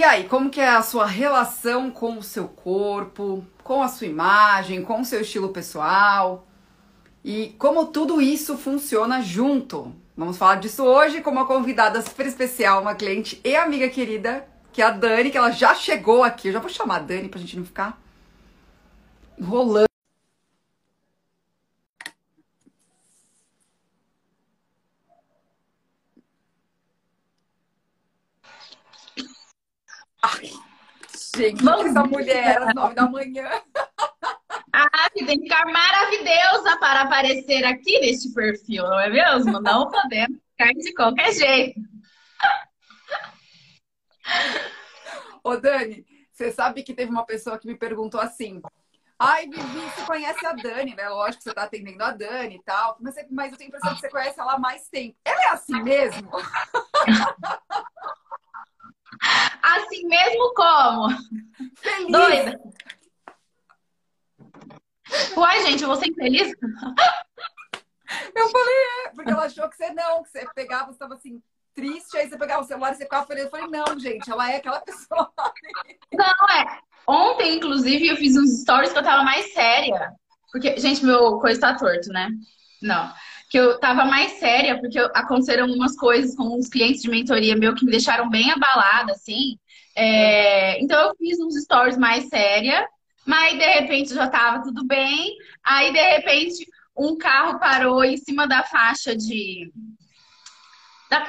E aí, como que é a sua relação com o seu corpo, com a sua imagem, com o seu estilo pessoal? E como tudo isso funciona junto? Vamos falar disso hoje com uma convidada super especial, uma cliente e amiga querida, que é a Dani, que ela já chegou aqui. Eu já vou chamar a Dani pra gente não ficar enrolando. Gente, Bom essa mulher às nove da manhã. Ah, tem que ficar maravilhosa para aparecer aqui neste perfil, não é mesmo? Não podemos ficar de qualquer jeito. Ô, Dani, você sabe que teve uma pessoa que me perguntou assim: Ai, Vivi, você conhece a Dani, né? Lógico que você tá atendendo a Dani e tal, mas, você- mas eu tenho a impressão que você conhece ela há mais tempo. Ela é assim mesmo? Assim mesmo como? Feliz? Doida. Uai, gente, eu vou ser infeliz? Eu falei, é, porque ela achou que você não, que você pegava, você tava assim, triste, aí você pegava o celular e você ficava feliz. Eu falei, não, gente, ela é aquela pessoa. Não, é. Ontem, inclusive, eu fiz uns stories que eu tava mais séria. Porque, gente, meu coisa tá torto, né? Não. Que eu tava mais séria, porque aconteceram algumas coisas com uns clientes de mentoria meu que me deixaram bem abalada, assim. É, Então eu fiz uns stories mais séria, mas de repente já tava tudo bem. Aí, de repente, um carro parou em cima da faixa de. Da...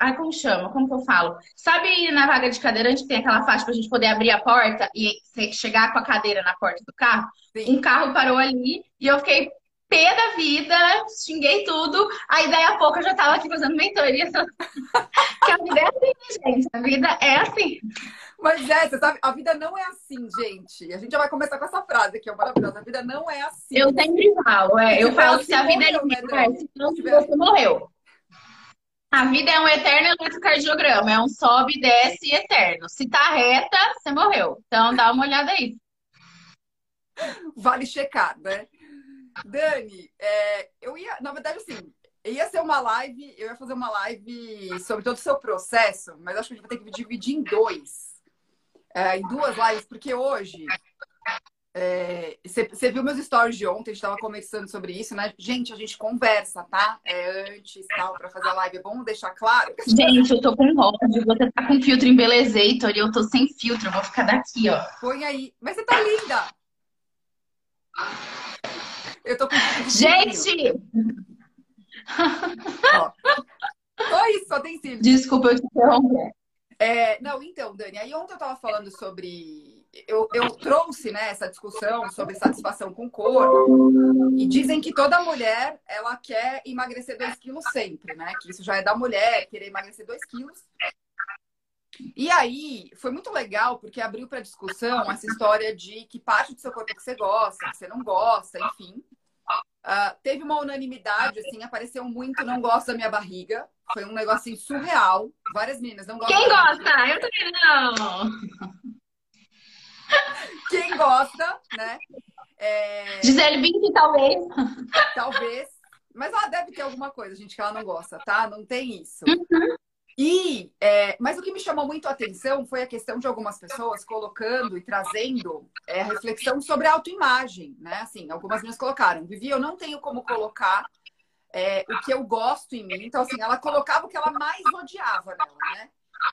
Ai, como chama? Como que eu falo? Sabe na vaga de cadeirante que tem aquela faixa pra gente poder abrir a porta e chegar com a cadeira na porta do carro? Sim. Um carro parou ali e eu fiquei pé da vida, xinguei tudo. Aí daí a pouco eu já tava aqui fazendo mentoria. que a vida é assim, gente? A vida é assim. Mas é, você sabe, a vida não é assim, gente. A gente já vai começar com essa frase aqui, é maravilhosa. A vida não é assim. Eu sempre falo, é, eu falo que se a vida é morreu, né, Dani? se não, tiver- você morreu. A vida é um eterno eletrocardiograma, é um sobe, desce eterno. Se tá reta, você morreu. Então dá uma olhada aí. Vale checar, né? Dani, é, eu ia, na verdade, assim, ia ser uma live, eu ia fazer uma live sobre todo o seu processo, mas acho que a gente vai ter que dividir em dois. É, em duas lives, porque hoje. é, Você você viu meus stories de ontem, a gente estava conversando sobre isso, né? Gente, a gente conversa, tá? É antes, tal, para fazer a live. É bom deixar claro. Gente, eu tô com ódio. Você tá com filtro em Belezator e eu tô sem filtro. Eu vou ficar daqui, ó. Põe aí. Mas você tá linda! Eu tô com. Gente! Ó. Só isso, só tem cílios. Desculpa eu te interromper. É, não, então, Dani, aí ontem eu tava falando sobre. Eu, eu trouxe né, essa discussão sobre satisfação com o corpo. E dizem que toda mulher ela quer emagrecer 2 quilos sempre, né? Que isso já é da mulher, querer emagrecer 2 quilos. E aí, foi muito legal, porque abriu para discussão essa história de que parte do seu corpo que você gosta, que você não gosta, enfim. Ah, teve uma unanimidade, assim, apareceu muito, não gosto da minha barriga. Foi um negócio assim, surreal. Várias meninas não gostam. Quem gosta? Eu também não. Quem gosta, né? É, Gisele Bündchen, talvez. talvez. Mas ela deve ter alguma coisa, gente, que ela não gosta, tá? Não tem isso. Uhum. E, é, mas o que me chamou muito a atenção foi a questão de algumas pessoas colocando e trazendo é, reflexão sobre a autoimagem, né? Assim, algumas meninas colocaram, Vivi, eu não tenho como colocar é, o que eu gosto em mim. Então, assim, ela colocava o que ela mais odiava nela, né?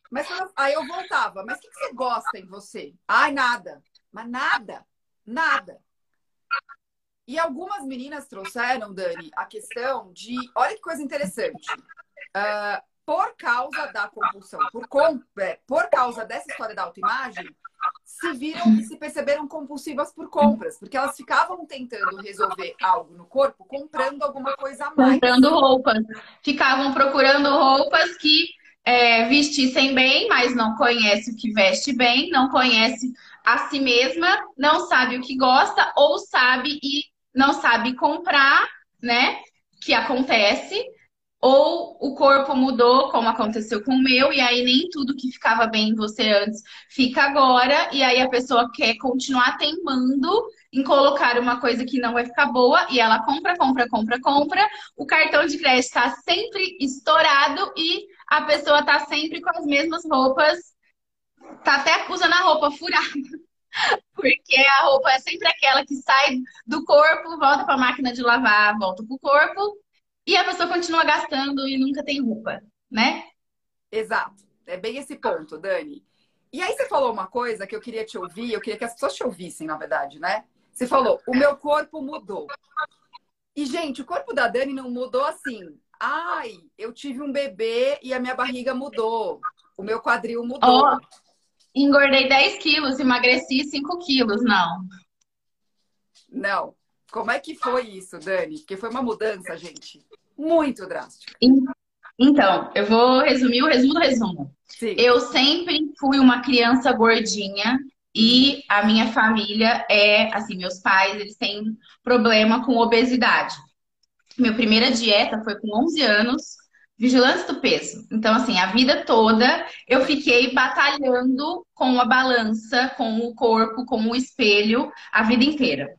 Mas eu- aí eu voltava, mas o que, que você gosta em você? Ai, nada. Mas nada. Nada. E algumas meninas trouxeram, Dani, a questão de. Olha que coisa interessante. Ah, por causa da compulsão, por, é, por causa dessa história da autoimagem, se viram e se perceberam compulsivas por compras, porque elas ficavam tentando resolver algo no corpo comprando alguma coisa a mais. Comprando roupas. Ficavam procurando roupas que é, vestissem bem, mas não conhece o que veste bem, não conhece a si mesma, não sabe o que gosta, ou sabe e não sabe comprar, né? Que acontece. Ou o corpo mudou, como aconteceu com o meu, e aí nem tudo que ficava bem em você antes fica agora, e aí a pessoa quer continuar teimando em colocar uma coisa que não vai ficar boa, e ela compra, compra, compra, compra. O cartão de crédito está sempre estourado e a pessoa está sempre com as mesmas roupas tá até usando a roupa furada. Porque a roupa é sempre aquela que sai do corpo, volta para a máquina de lavar, volta pro corpo, e a pessoa continua gastando e nunca tem roupa, né? Exato. É bem esse ponto, Dani. E aí você falou uma coisa que eu queria te ouvir, eu queria que as pessoas te ouvissem, na verdade, né? Você falou, o meu corpo mudou. E, gente, o corpo da Dani não mudou assim. Ai, eu tive um bebê e a minha barriga mudou. O meu quadril mudou. Oh, engordei 10 quilos, emagreci 5 quilos, não. Não. Como é que foi isso, Dani? Porque foi uma mudança, gente, muito drástica. Então, eu vou resumir o resumo do resumo. Sim. Eu sempre fui uma criança gordinha e a minha família é, assim, meus pais, eles têm problema com obesidade. Minha primeira dieta foi com 11 anos, vigilância do peso. Então, assim, a vida toda eu fiquei batalhando com a balança, com o corpo, com o espelho, a vida inteira.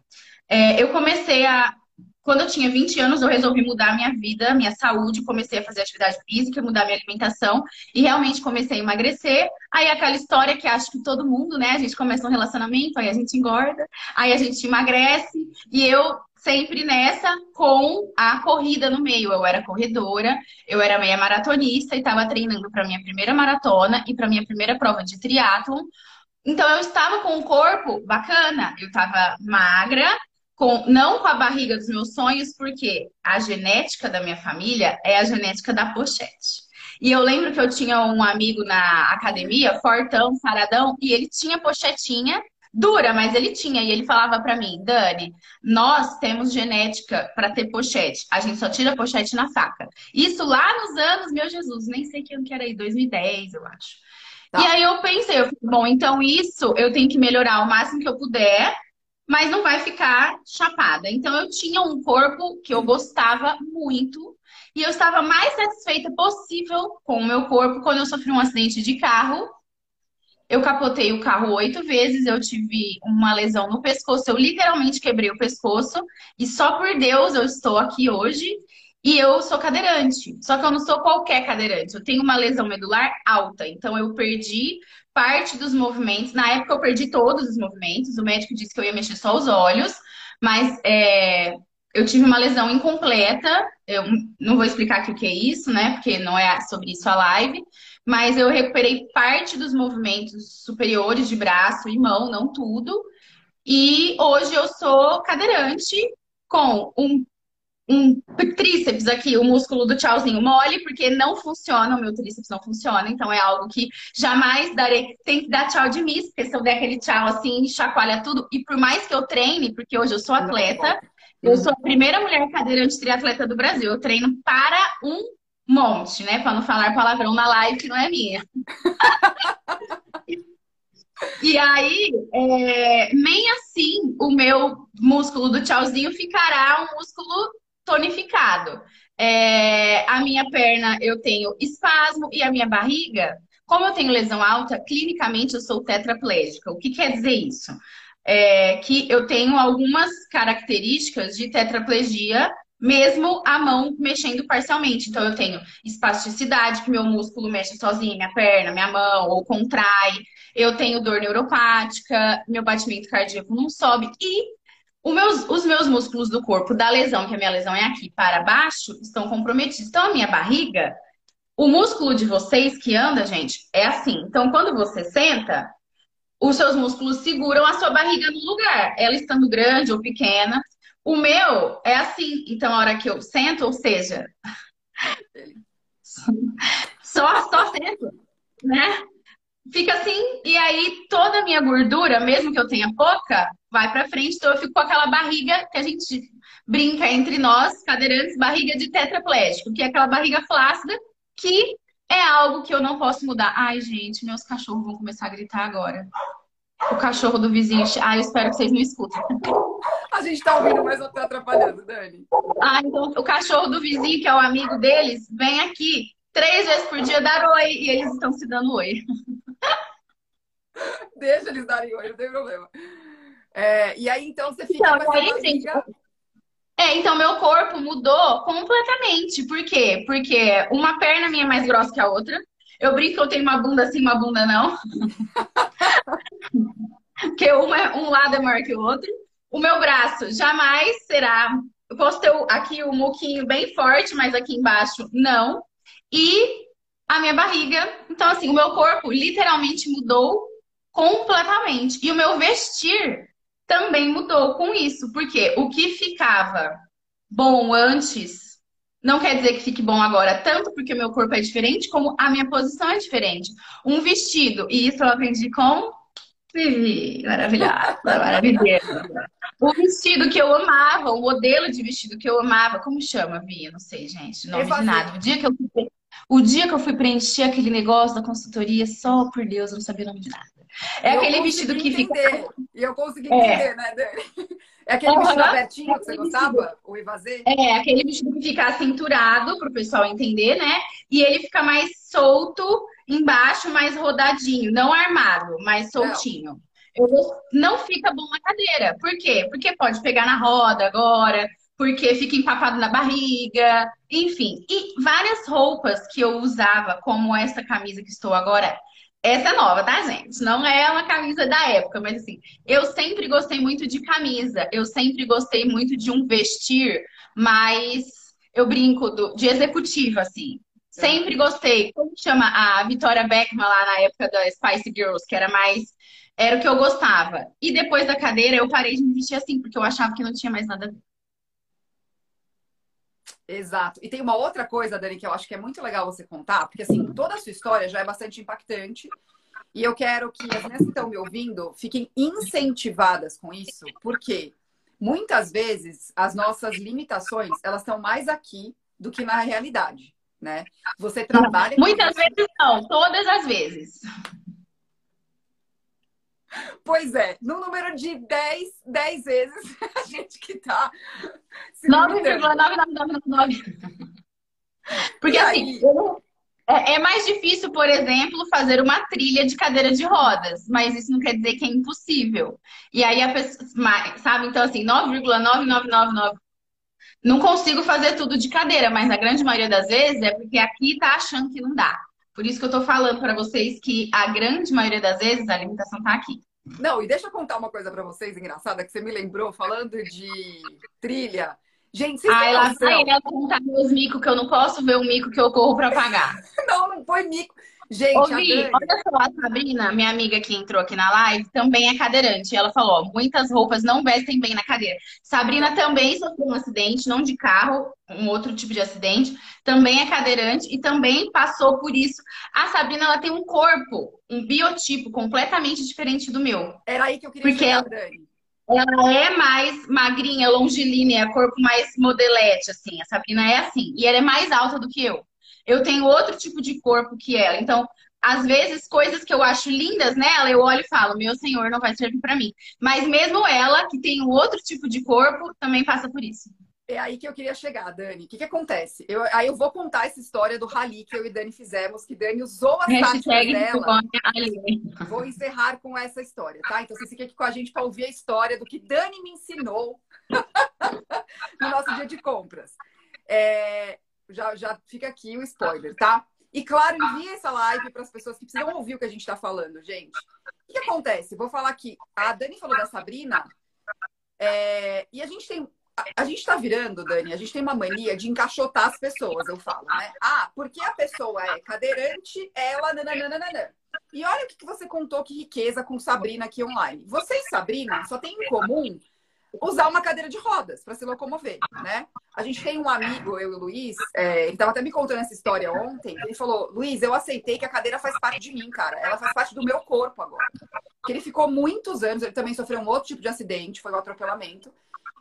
É, eu comecei a. Quando eu tinha 20 anos, eu resolvi mudar a minha vida, minha saúde, comecei a fazer atividade física, mudar minha alimentação e realmente comecei a emagrecer. Aí aquela história que acho que todo mundo, né? A gente começa um relacionamento, aí a gente engorda, aí a gente emagrece. E eu sempre nessa com a corrida no meio. Eu era corredora, eu era meia maratonista e estava treinando para minha primeira maratona e para minha primeira prova de triatlon. Então eu estava com um corpo bacana, eu estava magra, com, não com a barriga dos meus sonhos, porque a genética da minha família é a genética da pochete. E eu lembro que eu tinha um amigo na academia, fortão, saradão, e ele tinha pochetinha dura, mas ele tinha. E ele falava para mim, Dani, nós temos genética para ter pochete. A gente só tira pochete na faca. Isso lá nos anos, meu Jesus, nem sei que ano que era aí, 2010, eu acho. Tá. E aí eu pensei, eu falei, bom, então isso eu tenho que melhorar o máximo que eu puder mas não vai ficar chapada. Então eu tinha um corpo que eu gostava muito e eu estava mais satisfeita possível com o meu corpo quando eu sofri um acidente de carro. Eu capotei o carro oito vezes, eu tive uma lesão no pescoço, eu literalmente quebrei o pescoço e só por Deus eu estou aqui hoje. E eu sou cadeirante, só que eu não sou qualquer cadeirante. Eu tenho uma lesão medular alta, então eu perdi parte dos movimentos. Na época eu perdi todos os movimentos. O médico disse que eu ia mexer só os olhos, mas é, eu tive uma lesão incompleta. Eu não vou explicar aqui o que é isso, né? Porque não é sobre isso a live. Mas eu recuperei parte dos movimentos superiores de braço e mão, não tudo. E hoje eu sou cadeirante com um um tríceps aqui, o músculo do tchauzinho mole, porque não funciona, o meu tríceps não funciona, então é algo que jamais darei, tem que dar tchau de mim, porque se eu der aquele tchau assim, chacoalha tudo, e por mais que eu treine, porque hoje eu sou atleta, eu sou a primeira mulher cadeirante triatleta do Brasil, eu treino para um monte, né, para não falar palavrão na live que não é minha. E aí, é, nem assim o meu músculo do tchauzinho ficará um músculo tonificado. É, a minha perna eu tenho espasmo e a minha barriga, como eu tenho lesão alta, clinicamente eu sou tetraplégica. O que quer dizer isso? É que eu tenho algumas características de tetraplegia, mesmo a mão mexendo parcialmente. Então, eu tenho espasticidade, que meu músculo mexe sozinho, minha perna, minha mão, ou contrai. Eu tenho dor neuropática, meu batimento cardíaco não sobe. E meus, os meus músculos do corpo da lesão, que a minha lesão é aqui, para baixo, estão comprometidos. Então, a minha barriga, o músculo de vocês que anda, gente, é assim. Então, quando você senta, os seus músculos seguram a sua barriga no lugar, ela estando grande ou pequena. O meu é assim. Então, a hora que eu sento, ou seja, só, só sento, né? Fica assim, e aí toda a minha gordura, mesmo que eu tenha pouca, vai para frente, então eu fico com aquela barriga que a gente brinca entre nós, cadeirantes, barriga de tetraplégico, que é aquela barriga flácida, que é algo que eu não posso mudar. Ai, gente, meus cachorros vão começar a gritar agora. O cachorro do vizinho. Ai, eu espero que vocês não escutem. A gente tá ouvindo, mas eu tô atrapalhando, Dani. Ah, então o cachorro do vizinho, que é o amigo deles, vem aqui três vezes por dia dar oi e eles estão se dando oi. Deixa eles darem oi, não tem problema. É, e aí, então, você fica então, com essa barriga... É, então meu corpo mudou completamente. Por quê? Porque uma perna minha é mais grossa que a outra. Eu brinco que eu tenho uma bunda assim, uma bunda não. Porque uma, um lado é maior que o outro. O meu braço jamais será. Eu posso ter aqui o muquinho bem forte, mas aqui embaixo não. E a minha barriga. Então, assim, o meu corpo literalmente mudou completamente. E o meu vestir também mudou com isso. Porque o que ficava bom antes não quer dizer que fique bom agora, tanto porque o meu corpo é diferente, como a minha posição é diferente. Um vestido, e isso eu aprendi com Vivi, maravilhosa, maravilhosa. O vestido que eu amava, o modelo de vestido que eu amava, como chama, Vi? Eu não sei, gente, nome de nada. O dia que eu fui, o dia que eu fui preencher aquele negócio da consultoria, só por Deus, eu não sabia o nome de nada. É eu aquele vestido que entender. fica. E eu consegui é. entender, é. né, Dani? É aquele vestido abertinho que você gostava? O evasê? É, aquele vestido que fica acinturado, para o pessoal entender, né? E ele fica mais solto embaixo, mais rodadinho. Não armado, mais soltinho. Não. Eu, não fica bom na cadeira. Por quê? Porque pode pegar na roda agora, porque fica empapado na barriga, enfim. E várias roupas que eu usava, como essa camisa que estou agora, essa é nova, tá, gente? Não é uma camisa da época, mas assim, eu sempre gostei muito de camisa, eu sempre gostei muito de um vestir mais, eu brinco, do, de executiva, assim. Sempre gostei. Como chama a Vitória Beckman lá na época da Spice Girls, que era mais. Era o que eu gostava. E depois da cadeira eu parei de me vestir assim, porque eu achava que não tinha mais nada a ver. Exato. E tem uma outra coisa, Dani, que eu acho que é muito legal você contar, porque assim, toda a sua história já é bastante impactante. E eu quero que as meninas que estão me ouvindo fiquem incentivadas com isso, porque muitas vezes as nossas limitações, elas estão mais aqui do que na realidade, né? Você trabalha Muitas vezes não, todas as vezes. Pois é, no número de 10, 10 vezes a gente que tá. 9,9999. Porque assim, é, é mais difícil, por exemplo, fazer uma trilha de cadeira de rodas, mas isso não quer dizer que é impossível. E aí a pessoa, sabe? Então, assim, 9,9999. Não consigo fazer tudo de cadeira, mas na grande maioria das vezes é porque aqui tá achando que não dá. Por isso que eu tô falando para vocês que a grande maioria das vezes a limitação tá aqui. Não, e deixa eu contar uma coisa para vocês engraçada que você me lembrou falando de trilha. Gente, vocês Ai, lá sai ela contar meus micos que eu não posso ver o mico que eu corro para pagar. não, não foi mico. Gente, Ouvi, olha só, a Sabrina, minha amiga que entrou aqui na live, também é cadeirante. Ela falou: ó, muitas roupas não vestem bem na cadeira. Sabrina também sofreu um acidente, não de carro, um outro tipo de acidente. Também é cadeirante e também passou por isso. A Sabrina, ela tem um corpo, um biotipo completamente diferente do meu. Era aí que eu queria porque chegar, Dani. Ela é mais magrinha, longilínea, corpo mais modelete, assim. A Sabrina é assim. E ela é mais alta do que eu. Eu tenho outro tipo de corpo que ela. Então, às vezes, coisas que eu acho lindas nela, eu olho e falo, meu senhor, não vai servir para mim. Mas mesmo ela, que tem um outro tipo de corpo, também passa por isso. É aí que eu queria chegar, Dani. O que, que acontece? Eu, aí eu vou contar essa história do rally que eu e Dani fizemos, que Dani usou as táticas dela. Vou encerrar com essa história, tá? Então, você fica aqui com a gente para ouvir a história do que Dani me ensinou no nosso dia de compras. É, já, já fica aqui o spoiler, tá? E claro, envie essa live para as pessoas que precisam ouvir o que a gente está falando, gente. O que, acontece? Vou falar aqui. A Dani falou da Sabrina. É, e a gente tem. A, gente está virando, Dani, a gente tem uma mania de encaixotar as pessoas, eu falo, né? Ah, porque a pessoa é cadeirante, ela. Nananana. E olha o que, que você contou, que riqueza com Sabrina aqui online. Você e Sabrina só tem em comum usar uma cadeira de rodas para se locomover, né? A gente tem um amigo, eu e o Luiz, é, ele estava até me contando essa história ontem. Ele falou: Luiz, eu aceitei que a cadeira faz parte de mim, cara. Ela faz parte do meu corpo agora. Porque ele ficou muitos anos, ele também sofreu um outro tipo de acidente, foi um atropelamento.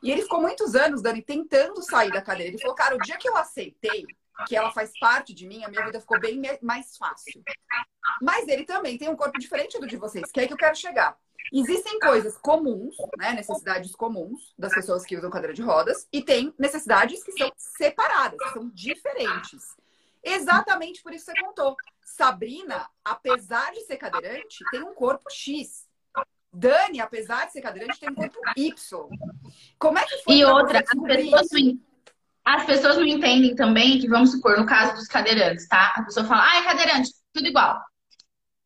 E ele ficou muitos anos, Dani, tentando sair da cadeira. Ele falou: cara, o dia que eu aceitei que ela faz parte de mim, a minha vida ficou bem mais fácil. Mas ele também tem um corpo diferente do de vocês, que é aí que eu quero chegar. Existem coisas comuns, né, necessidades comuns das pessoas que usam cadeira de rodas, e tem necessidades que são separadas, que são diferentes. Exatamente por isso que você contou. Sabrina, apesar de ser cadeirante, tem um corpo X. Dani, apesar de ser cadeirante, tem um corpo Y. Como é que foi? E outra, as pessoas, não, as pessoas não entendem também que, vamos supor, no caso dos cadeirantes, tá? A pessoa fala, ah, é cadeirante. tudo igual.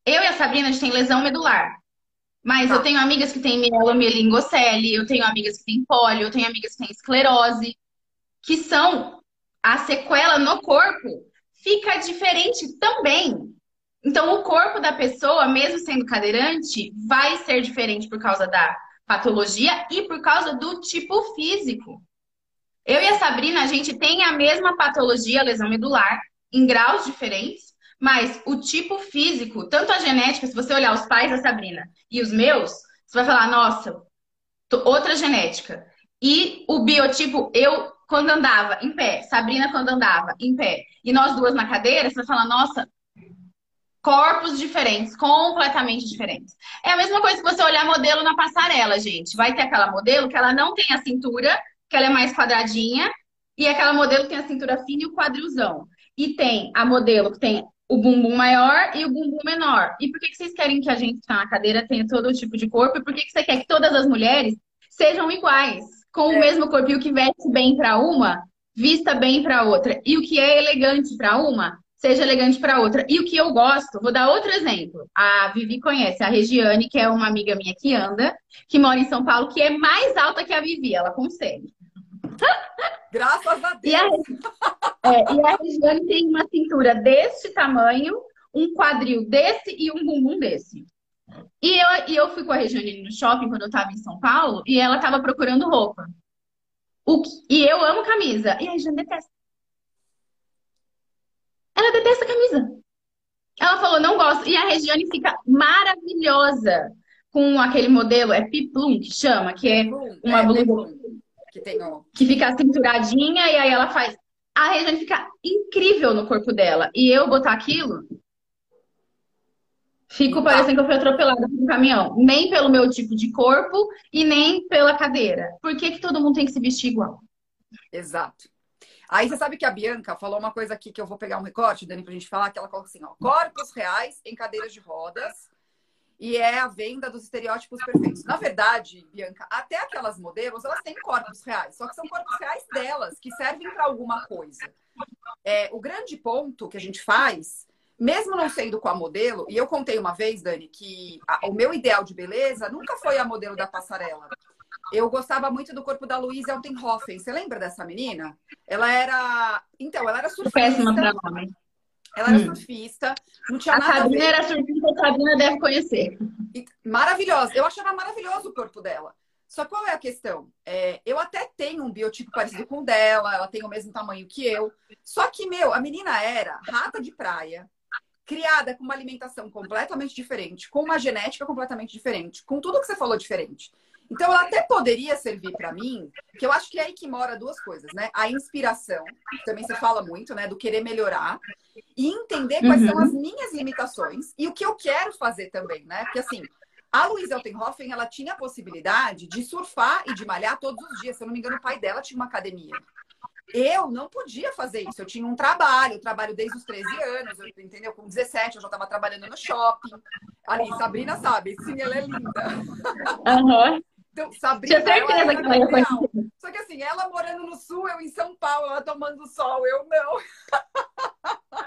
Eu e a Sabrina, a gente tem lesão medular. Mas tá. eu tenho amigas que têm mielomelingocele, eu tenho amigas que têm pólio, eu tenho amigas que têm esclerose, que são a sequela no corpo fica diferente também. Então, o corpo da pessoa, mesmo sendo cadeirante, vai ser diferente por causa da patologia e por causa do tipo físico. Eu e a Sabrina, a gente tem a mesma patologia, lesão medular, em graus diferentes, mas o tipo físico, tanto a genética, se você olhar os pais da Sabrina e os meus, você vai falar, nossa, outra genética. E o biotipo, eu quando andava em pé, Sabrina quando andava em pé, e nós duas na cadeira, você vai falar, nossa, corpos diferentes, completamente diferentes. É a mesma coisa que você olhar modelo na passarela, gente. Vai ter aquela modelo que ela não tem a cintura, que ela é mais quadradinha, e aquela modelo que tem a cintura fina e o quadrilzão. E tem a modelo que tem o bumbum maior e o bumbum menor. E por que, que vocês querem que a gente que está na cadeira tenha todo tipo de corpo? E por que, que você quer que todas as mulheres sejam iguais? com é. o mesmo corpo. E o que veste bem para uma, vista bem para outra. E o que é elegante para uma, seja elegante para outra. E o que eu gosto, vou dar outro exemplo. A Vivi conhece a Regiane, que é uma amiga minha que anda, que mora em São Paulo, que é mais alta que a Vivi, ela consegue. Graças a Deus. E a, é, e a Regiane tem uma cintura deste tamanho, um quadril desse e um bumbum desse. E eu, e eu fui com a Regiane no shopping quando eu tava em São Paulo e ela tava procurando roupa. O que, e eu amo camisa. E a Regiane detesta. Ela detesta camisa. Ela falou, não gosto. E a Regiane fica maravilhosa com aquele modelo, é Piplum que chama, que é uma é, blusa que, tem um... que fica cinturadinha e aí ela faz. A Regiane fica incrível no corpo dela. E eu botar aquilo, Fico parecendo que eu fui atropelada por um caminhão. Nem pelo meu tipo de corpo e nem pela cadeira. Por que, que todo mundo tem que se vestir igual? Exato. Aí você sabe que a Bianca falou uma coisa aqui que eu vou pegar um recorte, Dani, pra gente falar, que ela coloca assim, ó, corpos reais em cadeiras de rodas e é a venda dos estereótipos perfeitos. Na verdade, Bianca, até aquelas modelos, elas têm corpos reais, só que são corpos reais delas, que servem para alguma coisa. É, o grande ponto que a gente faz mesmo não sendo com a modelo, e eu contei uma vez, Dani, que a, o meu ideal de beleza nunca foi a modelo da passarela. Eu gostava muito do corpo da Louise Altenhofen. Você lembra dessa menina? Ela era. Então, ela era surfista. Péssima pra nome. Ela era hum. surfista, não tinha a nada Sabrina a ver. era surfista, a Sabrina deve conhecer. Maravilhosa. Eu achava maravilhoso o corpo dela. Só qual é a questão? É, eu até tenho um biotipo parecido com o dela, ela tem o mesmo tamanho que eu. Só que, meu, a menina era rata de praia, criada com uma alimentação completamente diferente, com uma genética completamente diferente, com tudo que você falou diferente. Então, ela até poderia servir para mim, que eu acho que é aí que mora duas coisas, né? A inspiração, que também você fala muito, né? Do querer melhorar e entender quais uhum. são as minhas limitações e o que eu quero fazer também, né? Porque assim, a Luísa Altenhofen, ela tinha a possibilidade de surfar e de malhar todos os dias. Se eu não me engano, o pai dela tinha uma academia. Eu não podia fazer isso. Eu tinha um trabalho, eu trabalho desde os 13 anos, eu, entendeu? Com 17 eu já estava trabalhando no shopping. Ali, Sabrina sabe, sim, ela é linda. Uhum. Então, Sabrina, Tinha certeza ela que ela ia conhecer. Só que assim, ela morando no sul, eu em São Paulo, ela tomando sol, eu não.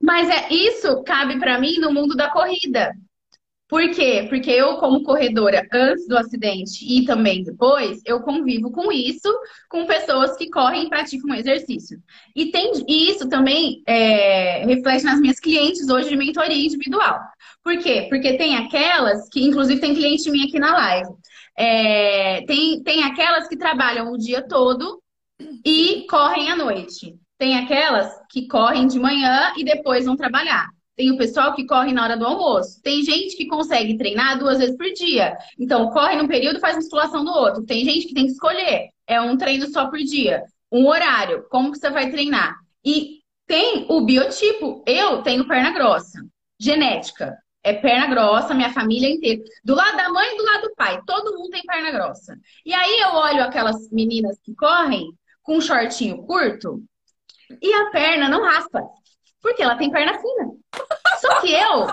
Mas é isso cabe para mim no mundo da corrida. Por quê? Porque eu, como corredora, antes do acidente e também depois, eu convivo com isso, com pessoas que correm e praticam exercício. E, tem, e isso também é, reflete nas minhas clientes hoje de mentoria individual. Por quê? Porque tem aquelas que, inclusive, tem cliente minha aqui na live. É, tem, tem aquelas que trabalham o dia todo e correm à noite. Tem aquelas que correm de manhã e depois vão trabalhar. Tem o pessoal que corre na hora do almoço. Tem gente que consegue treinar duas vezes por dia. Então, corre num período, faz musculação no outro. Tem gente que tem que escolher. É um treino só por dia. Um horário. Como que você vai treinar? E tem o biotipo. Eu tenho perna grossa. Genética. É perna grossa, minha família inteira. Do lado da mãe e do lado do pai. Todo mundo tem perna grossa. E aí eu olho aquelas meninas que correm com um shortinho curto e a perna não raspa. Porque ela tem perna fina. Só que eu,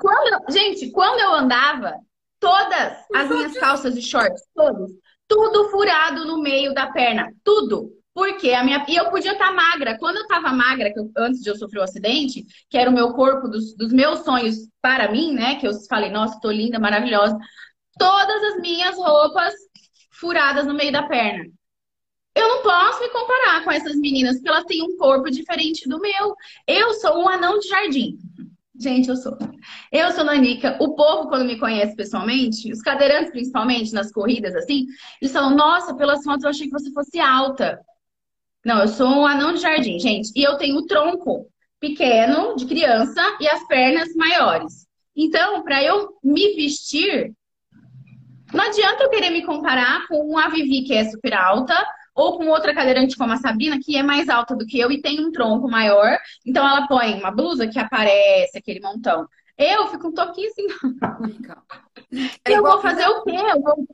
quando, gente, quando eu andava, todas as minhas calças e shorts, todas, tudo furado no meio da perna, tudo. Porque a minha. E eu podia estar tá magra. Quando eu estava magra, eu... antes de eu sofrer o um acidente, que era o meu corpo dos, dos meus sonhos para mim, né? Que eu falei, nossa, tô linda, maravilhosa. Todas as minhas roupas furadas no meio da perna. Eu não posso me comparar com essas meninas, porque elas têm um corpo diferente do meu. Eu sou um anão de jardim. Gente, eu sou. Eu sou Nanica. O povo, quando me conhece pessoalmente, os cadeirantes principalmente, nas corridas, assim, eles falam, nossa, pelas fotos eu achei que você fosse alta. Não, eu sou um anão de jardim, gente. E eu tenho o tronco pequeno, de criança, e as pernas maiores. Então, para eu me vestir, não adianta eu querer me comparar com a Vivi, que é super alta, ou com outra cadeirante como a Sabrina, que é mais alta do que eu e tem um tronco maior. Então ela põe uma blusa que aparece aquele montão. Eu fico um toquinho assim. É eu vou fazer o quê? Eu vou...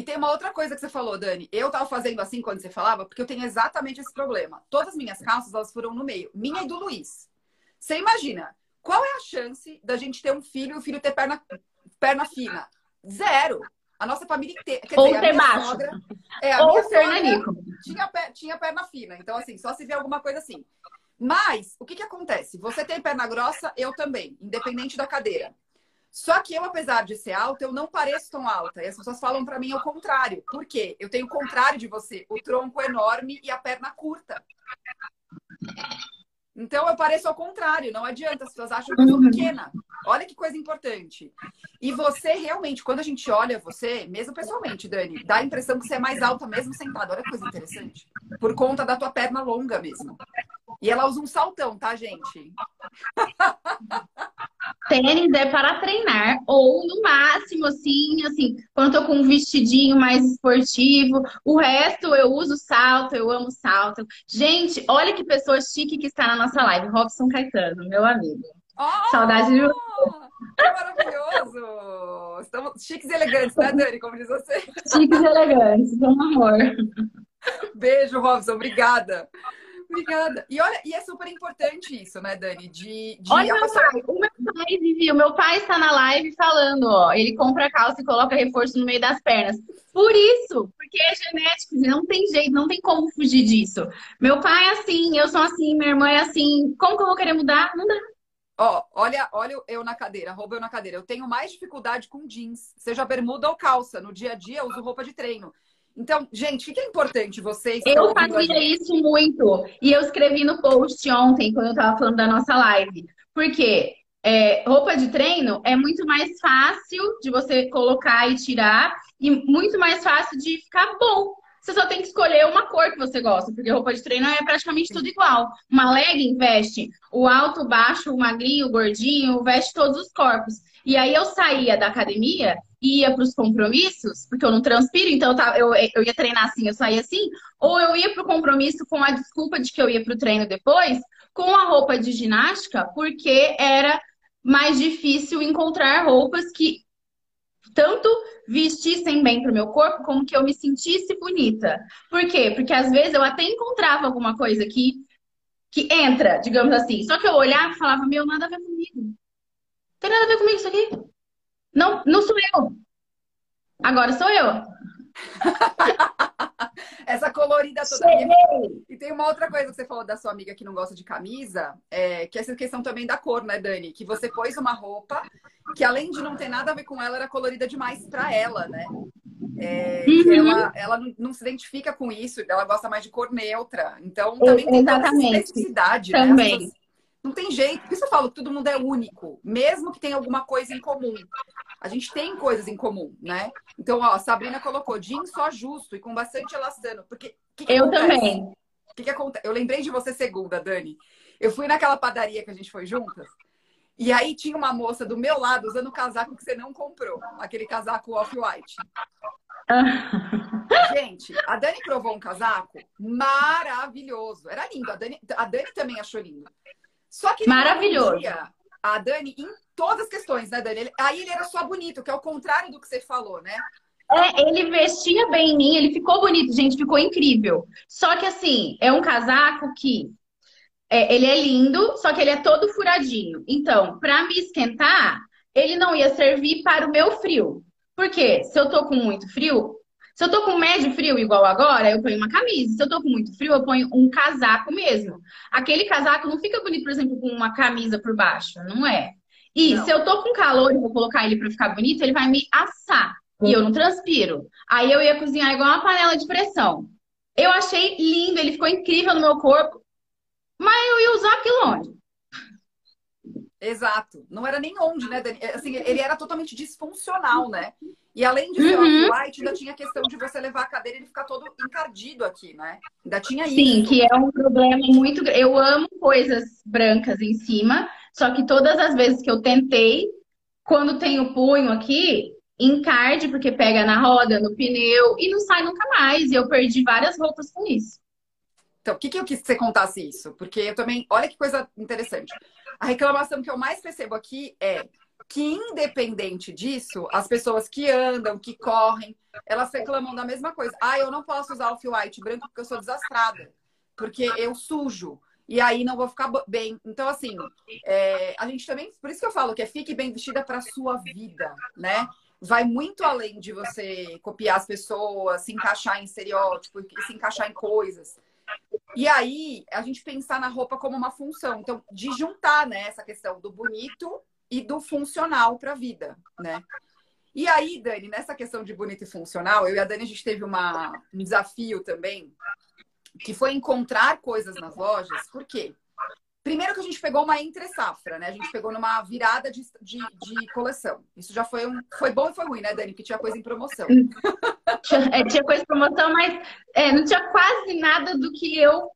E tem uma outra coisa que você falou, Dani. Eu tava fazendo assim quando você falava, porque eu tenho exatamente esse problema. Todas as minhas calças, elas foram no meio. Minha e do Luiz. Você imagina, qual é a chance da gente ter um filho e o filho ter perna, perna fina? Zero. A nossa família inteira. Quer Ou dizer, ter baixo. Sogra, é, a Ou minha ser sogra tinha, tinha perna fina. Então, assim, só se vê alguma coisa assim. Mas, o que, que acontece? Você tem perna grossa, eu também, independente da cadeira. Só que eu, apesar de ser alta, eu não pareço tão alta. E as pessoas falam para mim o contrário. Por quê? Eu tenho o contrário de você. O tronco enorme e a perna curta. Então eu pareço ao contrário, não adianta, as pessoas acham que eu sou uhum. pequena. Olha que coisa importante. E você realmente, quando a gente olha você, mesmo pessoalmente, Dani, dá a impressão que você é mais alta mesmo sentada. Olha que coisa interessante. Por conta da tua perna longa mesmo. E ela usa um saltão, tá, gente? Tênis é para treinar, ou no máximo, assim, assim, quando eu tô com um vestidinho mais esportivo. O resto eu uso salto, eu amo salto. Gente, olha que pessoa chique que está na nossa live. Robson Caetano, meu amigo. Oh, Saudade de Que maravilhoso! Estamos chiques e elegantes, né, Dani? Como diz você. Chiques e elegantes, um amor. Beijo, Robson. Obrigada. Obrigada. E olha, e é super importante isso, né, Dani? De, de olha meu pai, o meu pai, Vivi, o meu pai está na live falando, ó, ele compra a calça e coloca reforço no meio das pernas. Por isso, porque é genético, não tem jeito, não tem como fugir disso. Meu pai é assim, eu sou assim, minha irmã é assim. Como que eu vou querer mudar? Não dá. Ó, olha, olha eu na cadeira, roupa eu na cadeira. Eu tenho mais dificuldade com jeans, seja bermuda ou calça. No dia a dia eu uso roupa de treino. Então, gente, o que é importante vocês? Eu fazia isso muito. E eu escrevi no post ontem, quando eu estava falando da nossa live. Porque é, roupa de treino é muito mais fácil de você colocar e tirar, e muito mais fácil de ficar bom. Você só tem que escolher uma cor que você gosta, porque roupa de treino é praticamente tudo igual. Uma legging veste o alto, o baixo, o magrinho, o gordinho, veste todos os corpos. E aí eu saía da academia ia para os compromissos, porque eu não transpiro, então eu, eu ia treinar assim, eu saía assim, ou eu ia para o compromisso com a desculpa de que eu ia para o treino depois, com a roupa de ginástica, porque era mais difícil encontrar roupas que tanto vestissem bem para o meu corpo, como que eu me sentisse bonita. Por quê? Porque às vezes eu até encontrava alguma coisa que, que entra, digamos assim. Só que eu olhava e falava, meu, nada a ver comigo. Não tem nada a ver comigo isso aqui. Não, não sou eu. Agora sou eu. Essa colorida toda. E tem uma outra coisa que você falou da sua amiga que não gosta de camisa, é, que é essa questão também da cor, né, Dani? Que você pôs uma roupa que, além de não ter nada a ver com ela, era colorida demais para ela, né? É, uhum. ela, ela não se identifica com isso, ela gosta mais de cor neutra. Então, também tem Exatamente. necessidade, né? Também. Né? Não tem jeito. Por isso eu falo que todo mundo é único, mesmo que tenha alguma coisa em comum. A gente tem coisas em comum, né? Então, ó, a Sabrina colocou jeans só justo e com bastante elastano. Porque. Que que eu acontece? também. O que, que acontece? Eu lembrei de você segunda, Dani. Eu fui naquela padaria que a gente foi juntas. E aí tinha uma moça do meu lado usando o casaco que você não comprou. Aquele casaco off-white. Gente, a Dani provou um casaco maravilhoso. Era lindo. A Dani, a Dani também achou lindo. Só que maravilhoso. A Dani todas as questões, né, Dani? Ele, aí ele era só bonito, que é o contrário do que você falou, né? É, ele vestia bem em mim, ele ficou bonito, gente, ficou incrível. Só que assim, é um casaco que é, ele é lindo, só que ele é todo furadinho. Então, para me esquentar, ele não ia servir para o meu frio. Porque se eu tô com muito frio, Se eu tô com médio frio igual agora, eu ponho uma camisa. Se eu tô com muito frio, eu ponho um casaco mesmo. Aquele casaco não fica bonito, por exemplo, com uma camisa por baixo, não é? E não. se eu tô com calor e vou colocar ele para ficar bonito, ele vai me assar. E eu não transpiro. Aí eu ia cozinhar igual uma panela de pressão. Eu achei lindo, ele ficou incrível no meu corpo. Mas eu ia usar aquilo onde? Exato. Não era nem onde, né, Dani? Assim, ele era totalmente disfuncional, né? E além de ser uhum. white, ainda tinha a questão de você levar a cadeira e ele ficar todo encardido aqui, né? Ainda tinha isso. Sim, que é um problema muito. Eu amo coisas brancas em cima, só que todas as vezes que eu tentei, quando tem o punho aqui, encarde, porque pega na roda, no pneu, e não sai nunca mais. E eu perdi várias roupas com isso. Então, o que, que eu quis que você contasse isso? Porque eu também. Olha que coisa interessante. A reclamação que eu mais percebo aqui é que, independente disso, as pessoas que andam, que correm, elas reclamam da mesma coisa. Ah, eu não posso usar o fio white branco porque eu sou desastrada, porque eu sujo. E aí não vou ficar bem. Então, assim, é, a gente também. Por isso que eu falo que é fique bem vestida para sua vida, né? Vai muito além de você copiar as pessoas, se encaixar em estereótipos, se encaixar em coisas. E aí, a gente pensar na roupa como uma função. Então, de juntar né, essa questão do bonito e do funcional para a vida, né? E aí, Dani, nessa questão de bonito e funcional, eu e a Dani, a gente teve uma, um desafio também, que foi encontrar coisas nas lojas. Por quê? Primeiro que a gente pegou uma entre safra, né? A gente pegou numa virada de, de, de, coleção. Isso já foi um. Foi bom e foi ruim, né, Dani? Que tinha coisa em promoção. é, tinha coisa em promoção, mas é, não tinha quase nada do que eu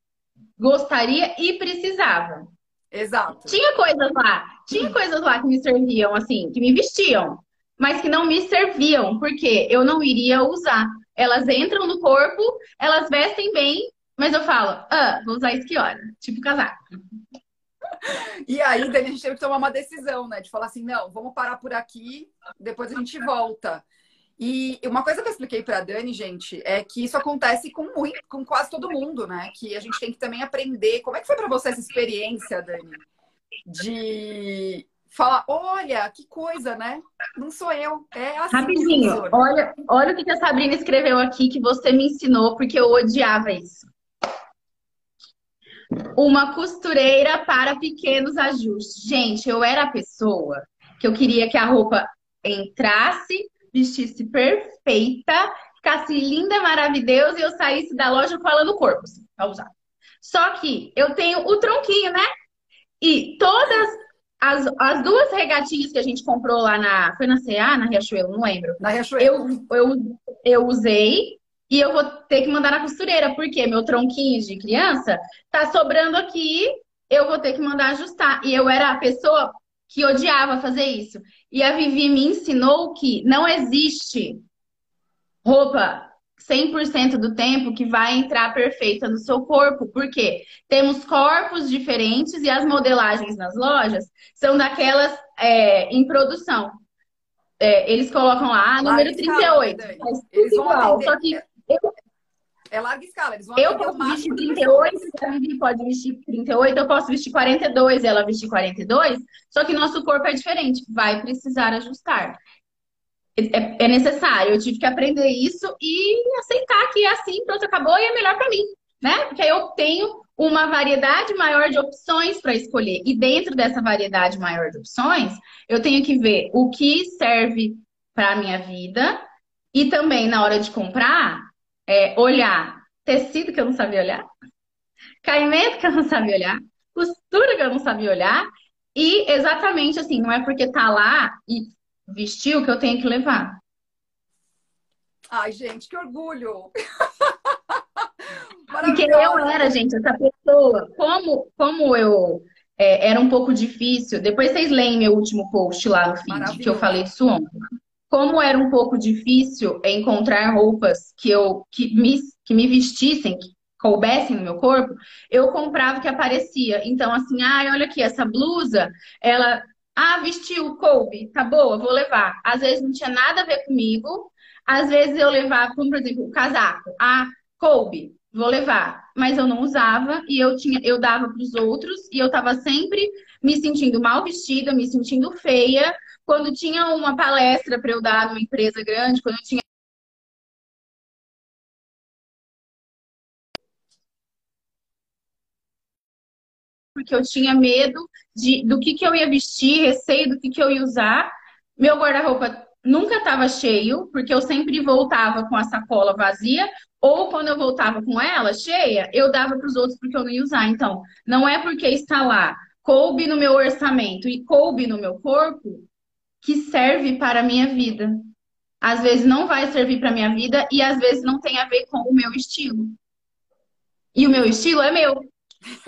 gostaria e precisava. Exato. Tinha coisas lá, tinha coisas lá que me serviam, assim, que me vestiam, mas que não me serviam, porque eu não iria usar. Elas entram no corpo, elas vestem bem, mas eu falo, ah, vou usar isso que hora? Tipo casaco. E aí, Dani, a gente teve que tomar uma decisão, né? De falar assim, não, vamos parar por aqui, depois a gente volta. E uma coisa que eu expliquei para Dani, gente, é que isso acontece com muito, com quase todo mundo, né? Que a gente tem que também aprender. Como é que foi para você essa experiência, Dani? De falar, olha, que coisa, né? Não sou eu. É assim Rapidinho, olha, olha o que a Sabrina escreveu aqui que você me ensinou, porque eu odiava isso. Uma costureira para pequenos ajustes. Gente, eu era a pessoa que eu queria que a roupa entrasse, vestisse perfeita, ficasse linda, maravilhosa e eu saísse da loja com ela no corpo, assim, pra usar. Só que eu tenho o tronquinho, né? E todas as, as duas regatinhas que a gente comprou lá na. Foi na CA, na Riachuelo, não lembro. Na Riachuelo. Eu, eu, eu usei e eu vou ter que mandar na costureira, porque meu tronquinho de criança tá sobrando aqui, eu vou ter que mandar ajustar. E eu era a pessoa que odiava fazer isso. E a Vivi me ensinou que não existe roupa 100% do tempo que vai entrar perfeita no seu corpo, porque temos corpos diferentes e as modelagens nas lojas são daquelas é, em produção. É, eles colocam lá, número 38. Escala, mas eles igual, só que eu, é larga escala. Eles vão eu posso vestir 38, a Vivi pode vestir 38, eu posso vestir 42 ela vestir 42, só que nosso corpo é diferente, vai precisar ajustar. É, é, necessário, eu tive que aprender isso e aceitar que é assim, pronto, acabou e é melhor para mim, né? Porque aí eu tenho uma variedade maior de opções para escolher. E dentro dessa variedade maior de opções, eu tenho que ver o que serve para minha vida e também na hora de comprar, é, olhar tecido que eu não sabia olhar, caimento que eu não sabia olhar, costura que eu não sabia olhar, e exatamente assim, não é porque tá lá e vestiu que eu tenho que levar. Ai, gente, que orgulho! Porque eu era, gente, essa pessoa. Como, como eu é, era um pouco difícil. Depois vocês leem meu último post lá no feed, que eu falei disso ontem como era um pouco difícil encontrar roupas que eu que me, que me vestissem, que coubessem no meu corpo, eu comprava o que aparecia. Então, assim, ah, olha aqui, essa blusa, ela. Ah, vestiu, coube, tá boa, vou levar. Às vezes não tinha nada a ver comigo, às vezes eu levava, como por exemplo, o casaco. Ah, coube, vou levar. Mas eu não usava e eu tinha, eu dava para os outros e eu estava sempre me sentindo mal vestida, me sentindo feia, quando tinha uma palestra para eu dar numa empresa grande, quando eu tinha porque eu tinha medo de, do que, que eu ia vestir, receio do que, que eu ia usar. Meu guarda-roupa nunca estava cheio, porque eu sempre voltava com a sacola vazia, ou quando eu voltava com ela cheia, eu dava para os outros porque eu não ia usar. Então, não é porque está lá, coube no meu orçamento e coube no meu corpo, que serve para a minha vida. Às vezes não vai servir para a minha vida e às vezes não tem a ver com o meu estilo. E o meu estilo é meu.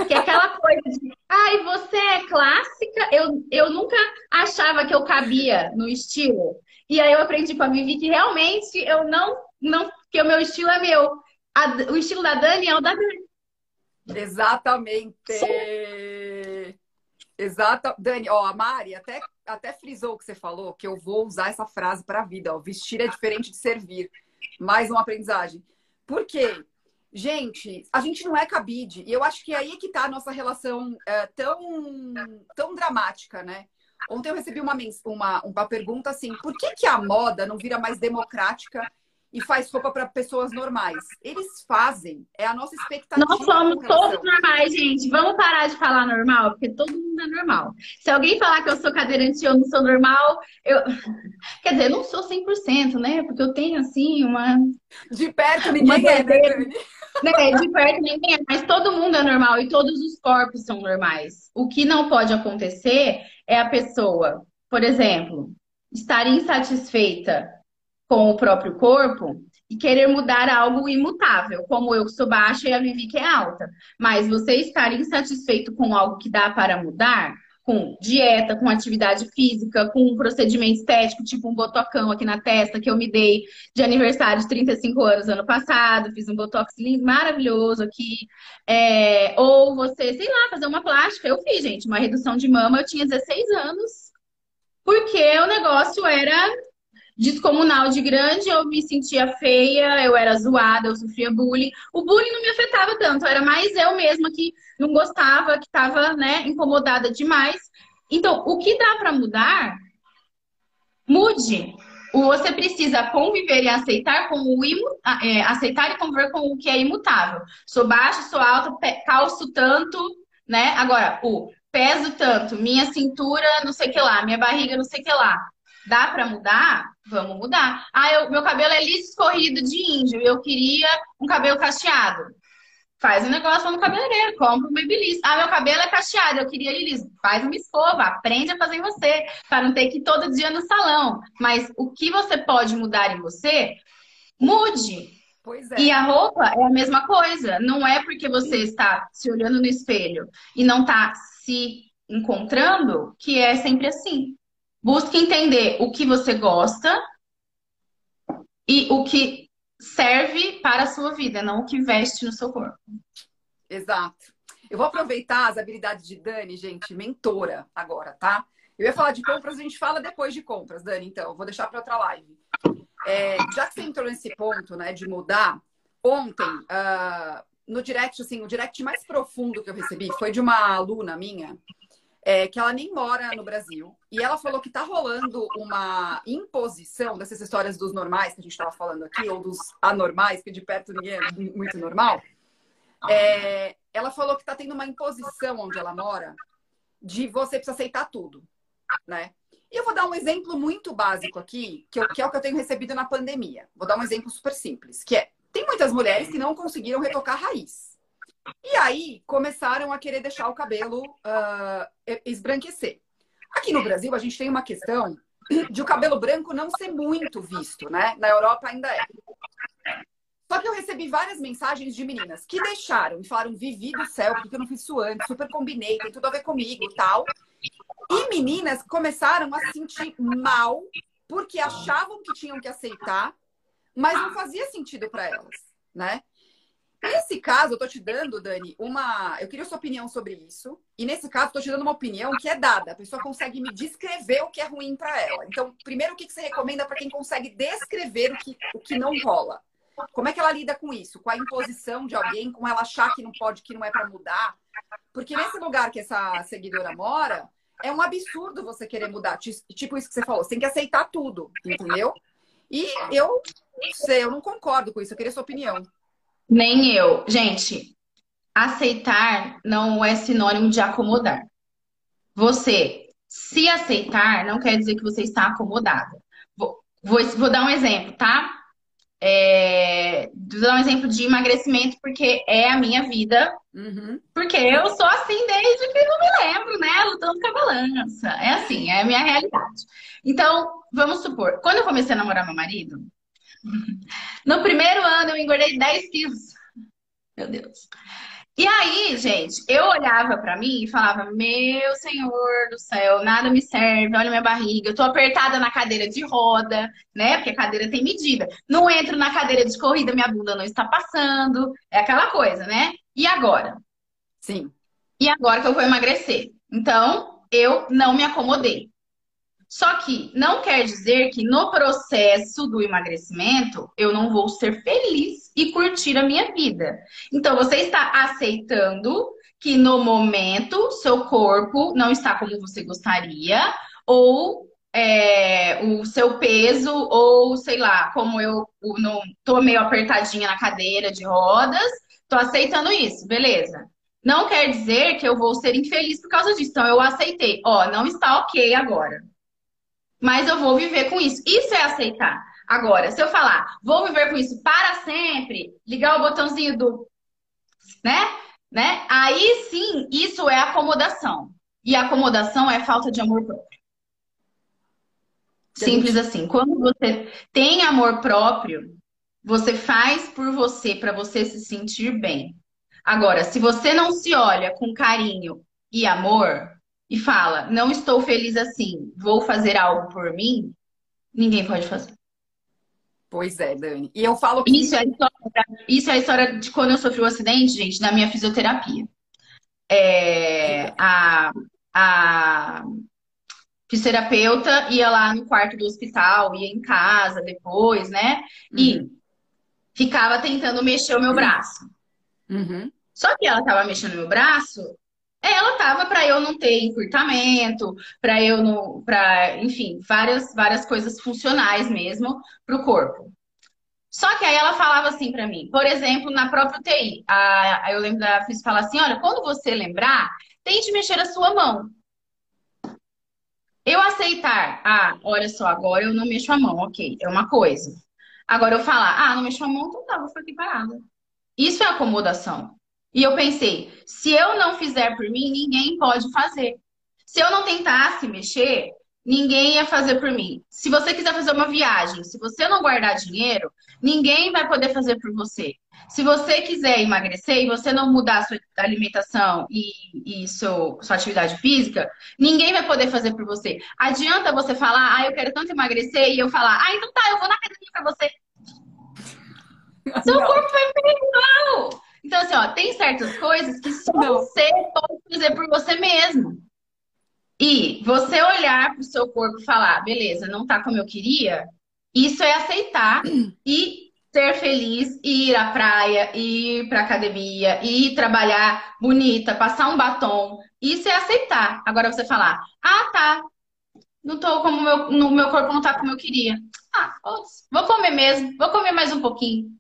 Que é aquela coisa de, ai, ah, você é clássica. Eu, eu nunca achava que eu cabia no estilo. E aí eu aprendi com a Vivi que realmente eu não, não que o meu estilo é meu. A, o estilo da Dani é o da Dani. Exatamente. Exato. Dani, ó, a Mari até, até frisou o que você falou, que eu vou usar essa frase para a vida. Ó, vestir é diferente de servir. Mais uma aprendizagem. Por quê? Gente, a gente não é cabide. E eu acho que é aí que tá a nossa relação é, tão, tão dramática, né? Ontem eu recebi uma, uma, uma pergunta assim: por que, que a moda não vira mais democrática e faz roupa para pessoas normais. Eles fazem, é a nossa expectativa. Nós somos todos normais, gente. Vamos parar de falar normal, porque todo mundo é normal. Se alguém falar que eu sou cadeirante e eu não sou normal, eu. Quer dizer, eu não sou 100%, né? Porque eu tenho, assim, uma. De perto ninguém é, né? né? De perto ninguém é, mas todo mundo é normal e todos os corpos são normais. O que não pode acontecer é a pessoa, por exemplo, estar insatisfeita com o próprio corpo e querer mudar algo imutável, como eu que sou baixa e a Vivi que é alta. Mas você estar insatisfeito com algo que dá para mudar, com dieta, com atividade física, com um procedimento estético, tipo um botocão aqui na testa que eu me dei de aniversário de 35 anos ano passado, fiz um botox lindo, maravilhoso aqui. É... ou você, sei lá, fazer uma plástica. Eu fiz, gente, uma redução de mama, eu tinha 16 anos. Porque o negócio era descomunal de grande, eu me sentia feia, eu era zoada, eu sofria bullying. O bullying não me afetava tanto, era mais eu mesma que não gostava, que estava né, incomodada demais. Então, o que dá para mudar, mude. Você precisa conviver e aceitar com o imu... é, aceitar e conviver com o que é imutável. Sou baixa, sou alta, calço tanto, né? Agora, o peso tanto, minha cintura, não sei o que lá, minha barriga, não sei o que lá. Dá para mudar? Vamos mudar. Ah, eu, meu cabelo é liso escorrido de índio. Eu queria um cabelo cacheado. Faz um negócio no cabeleireiro, compra um babyliss. Ah, meu cabelo é cacheado, eu queria ele liso. Faz uma escova, aprende a fazer em você, para não ter que ir todo dia no salão. Mas o que você pode mudar em você, mude. Pois é. E a roupa é a mesma coisa. Não é porque você está se olhando no espelho e não está se encontrando que é sempre assim. Busque entender o que você gosta e o que serve para a sua vida, não o que veste no seu corpo. Exato. Eu vou aproveitar as habilidades de Dani, gente, mentora agora, tá? Eu ia falar de compras, a gente fala depois de compras, Dani, então. Eu vou deixar para outra live. É, já que você entrou nesse ponto, né, de mudar, ontem, uh, no direct, assim, o direct mais profundo que eu recebi foi de uma aluna minha é, que ela nem mora no Brasil. E ela falou que está rolando uma imposição dessas histórias dos normais que a gente estava falando aqui, ou dos anormais, que de perto ninguém é muito normal. É, ela falou que está tendo uma imposição onde ela mora de você precisa aceitar tudo, né? E eu vou dar um exemplo muito básico aqui, que, eu, que é o que eu tenho recebido na pandemia. Vou dar um exemplo super simples, que é, tem muitas mulheres que não conseguiram retocar a raiz. E aí começaram a querer deixar o cabelo uh, esbranquecer. Aqui no Brasil, a gente tem uma questão de o cabelo branco não ser muito visto, né? Na Europa ainda é. Só que eu recebi várias mensagens de meninas que deixaram e falaram: Vivi do céu, porque eu não fiz isso antes, super combinei, tem tudo a ver comigo tal. E meninas começaram a se sentir mal porque achavam que tinham que aceitar, mas não fazia sentido para elas, né? Nesse caso, eu tô te dando, Dani, uma. Eu queria sua opinião sobre isso. E nesse caso, tô te dando uma opinião que é dada. A pessoa consegue me descrever o que é ruim para ela. Então, primeiro, o que você recomenda para quem consegue descrever o que, o que não rola? Como é que ela lida com isso? Com a imposição de alguém, com ela achar que não pode, que não é para mudar? Porque nesse lugar que essa seguidora mora, é um absurdo você querer mudar. Tipo isso que você falou, você tem que aceitar tudo, entendeu? E eu não sei, eu não concordo com isso. Eu queria sua opinião. Nem eu. Gente, aceitar não é sinônimo de acomodar. Você se aceitar não quer dizer que você está acomodada. Vou, vou, vou dar um exemplo, tá? É, vou dar um exemplo de emagrecimento, porque é a minha vida. Uhum. Porque eu sou assim desde que eu me lembro, né? Lutando com a balança. É assim, é a minha realidade. Então, vamos supor, quando eu comecei a namorar meu marido, no primeiro engordei 10 quilos. Meu Deus. E aí, gente, eu olhava para mim e falava: Meu Senhor do céu, nada me serve, olha minha barriga, eu tô apertada na cadeira de roda, né? Porque a cadeira tem medida. Não entro na cadeira de corrida, minha bunda não está passando. É aquela coisa, né? E agora? Sim. E agora que eu vou emagrecer? Então, eu não me acomodei. Só que não quer dizer que no processo do emagrecimento eu não vou ser feliz e curtir a minha vida. Então você está aceitando que no momento seu corpo não está como você gostaria, ou é, o seu peso, ou sei lá, como eu não tô meio apertadinha na cadeira de rodas, tô aceitando isso, beleza. Não quer dizer que eu vou ser infeliz por causa disso. Então eu aceitei, ó, não está ok agora mas eu vou viver com isso. Isso é aceitar. Agora, se eu falar, vou viver com isso para sempre, ligar o botãozinho do, né? Né? Aí sim, isso é acomodação. E acomodação é falta de amor próprio. Simples assim. Quando você tem amor próprio, você faz por você para você se sentir bem. Agora, se você não se olha com carinho e amor, e fala, não estou feliz assim, vou fazer algo por mim, ninguém pode fazer. Pois é, Dani. E eu falo que. Isso é, a história, isso é a história de quando eu sofri o um acidente, gente, na minha fisioterapia. É, a, a fisioterapeuta ia lá no quarto do hospital, ia em casa depois, né? E uhum. ficava tentando mexer o meu braço. Uhum. Só que ela estava mexendo o meu braço ela tava para eu não ter encurtamento, para eu não, para, enfim, várias várias coisas funcionais mesmo para o corpo. Só que aí ela falava assim para mim, por exemplo, na própria UTI, a, eu lembro da fiz falar assim, olha, quando você lembrar, tente mexer a sua mão. Eu aceitar, ah, olha só, agora eu não mexo a mão, ok, é uma coisa. Agora eu falar, ah, não mexo a mão, então tá, vou ficar aqui parada. Isso é acomodação. E eu pensei, se eu não fizer por mim, ninguém pode fazer. Se eu não tentasse mexer, ninguém ia fazer por mim. Se você quiser fazer uma viagem, se você não guardar dinheiro, ninguém vai poder fazer por você. Se você quiser emagrecer e você não mudar sua alimentação e, e seu, sua atividade física, ninguém vai poder fazer por você. Adianta você falar, ah, eu quero tanto emagrecer, e eu falar, ah, então tá, eu vou na academia pra você. Seu corpo vai ficar igual. Então, assim, ó, tem certas coisas que só Não. você pode fazer por você mesmo. E você olhar para o seu corpo e falar, beleza, não tá como eu queria, isso é aceitar e ser feliz, ir à praia, ir para academia, ir trabalhar bonita, passar um batom. Isso é aceitar. Agora você falar, ah, tá, não tô como meu, no meu corpo não tá como eu queria. Ah, vou comer mesmo, vou comer mais um pouquinho.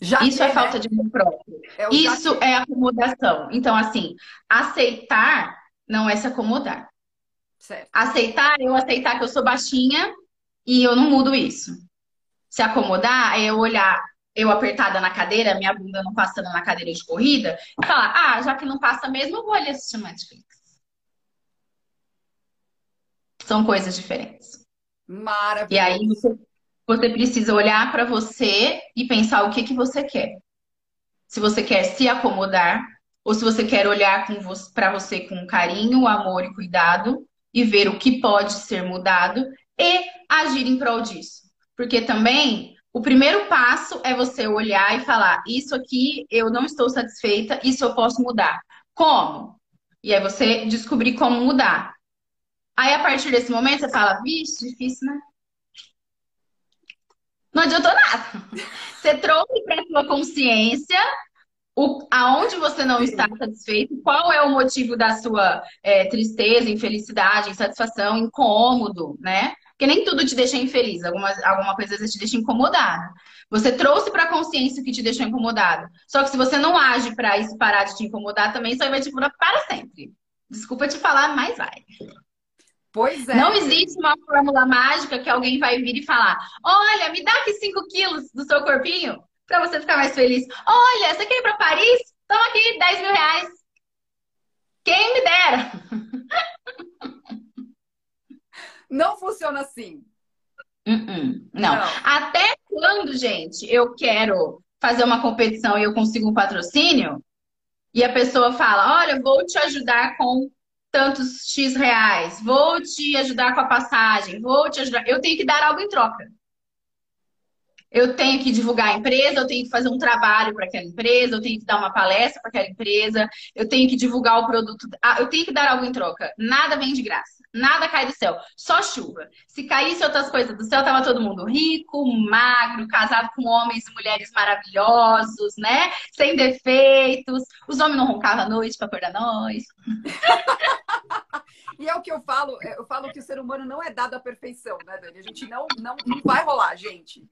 Já Isso é falta de amor próprio. É Isso é acomodação. Então, assim, aceitar não é se acomodar. Certo. Aceitar, eu aceitar que eu sou baixinha e eu não mudo isso. Se acomodar é eu olhar eu apertada na cadeira, minha bunda não passando na cadeira de corrida, e falar, ah, já que não passa mesmo, eu vou ali assistir Netflix. São coisas diferentes. Maravilhoso. E aí você precisa olhar para você e pensar o que, que você quer. Se você quer se acomodar ou se você quer olhar para você com carinho, amor e cuidado e ver o que pode ser mudado e agir em prol disso. Porque também o primeiro passo é você olhar e falar: Isso aqui eu não estou satisfeita, isso eu posso mudar. Como? E aí você descobrir como mudar. Aí a partir desse momento você fala: Vixe, difícil, né? Não adiantou nada. Você trouxe para sua consciência o, aonde você não está satisfeito, qual é o motivo da sua é, tristeza, infelicidade, insatisfação, incômodo, né? Porque nem tudo te deixa infeliz, alguma, alguma coisa às vezes te deixa incomodada. Você trouxe para a consciência que te deixou incomodado. Só que se você não age para isso parar de te incomodar também, isso aí vai te curar para sempre. Desculpa te falar, mas vai. Pois é. Não existe uma fórmula mágica que alguém vai vir e falar: olha, me dá aqui 5 quilos do seu corpinho para você ficar mais feliz. Olha, você quer ir para Paris? Toma aqui 10 mil reais. Quem me dera. Não funciona assim. Uh -uh. Não. Não. Até quando, gente, eu quero fazer uma competição e eu consigo um patrocínio, e a pessoa fala: Olha, vou te ajudar com tantos X reais, vou te ajudar com a passagem, vou te ajudar. Eu tenho que dar algo em troca. Eu tenho que divulgar a empresa, eu tenho que fazer um trabalho para aquela empresa, eu tenho que dar uma palestra para aquela empresa, eu tenho que divulgar o produto, ah, eu tenho que dar algo em troca. Nada vem de graça, nada cai do céu, só chuva. Se caísse outras coisas do céu, tava todo mundo rico, magro, casado com homens e mulheres maravilhosos, né? Sem defeitos. Os homens não roncavam à noite para acordar nós. E é o que eu falo, eu falo que o ser humano não é dado à perfeição, né, Dani? A gente não, não, não vai rolar, gente.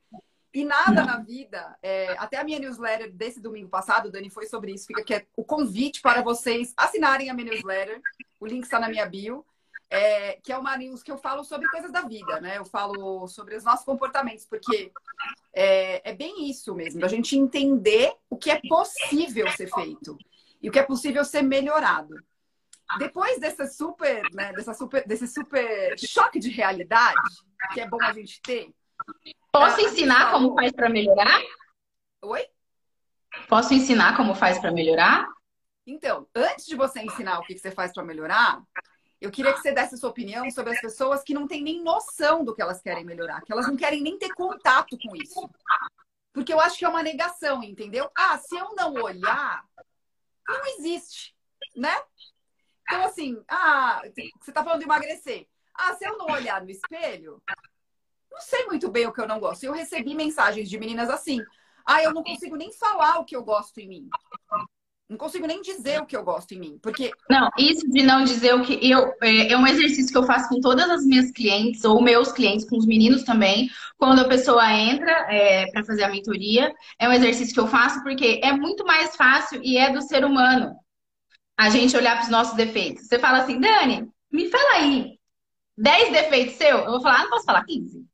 E nada na vida, é, até a minha newsletter desse domingo passado, Dani, foi sobre isso. Fica aqui é o convite para vocês assinarem a minha newsletter. O link está na minha bio. É, que é uma news que eu falo sobre coisas da vida, né? Eu falo sobre os nossos comportamentos, porque é, é bem isso mesmo, a gente entender o que é possível ser feito e o que é possível ser melhorado. Depois dessa super, né, dessa super, desse super choque de realidade, que é bom a gente ter, Posso ensinar como faz para melhorar? Oi? Posso ensinar como faz para melhorar? Então, antes de você ensinar o que você faz para melhorar, eu queria que você desse a sua opinião sobre as pessoas que não têm nem noção do que elas querem melhorar, que elas não querem nem ter contato com isso. Porque eu acho que é uma negação, entendeu? Ah, se eu não olhar, não existe, né? Então, assim, ah, você tá falando de emagrecer. Ah, se eu não olhar no espelho, não sei muito bem o que eu não gosto. Eu recebi mensagens de meninas assim: ah, eu não consigo nem falar o que eu gosto em mim. Não consigo nem dizer o que eu gosto em mim, porque não isso de não dizer o que eu é, é um exercício que eu faço com todas as minhas clientes ou meus clientes, com os meninos também. Quando a pessoa entra é, para fazer a mentoria, é um exercício que eu faço porque é muito mais fácil e é do ser humano a gente olhar para os nossos defeitos. Você fala assim, Dani, me fala aí, 10 defeitos seu? Eu vou falar, ah, não posso falar 15.